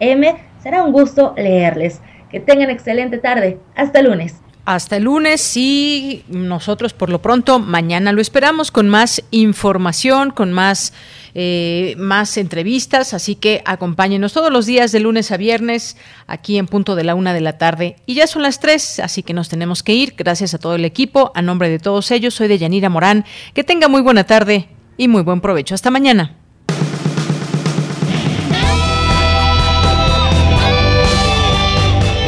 m Será un gusto leerles. Que tengan excelente tarde. Hasta lunes. Hasta el lunes y nosotros por lo pronto mañana lo esperamos con más información, con más, eh, más entrevistas, así que acompáñenos todos los días de lunes a viernes aquí en punto de la una de la tarde. Y ya son las tres, así que nos tenemos que ir. Gracias a todo el equipo, a nombre de todos ellos, soy de Yanira Morán. Que tenga muy buena tarde y muy buen provecho. Hasta mañana.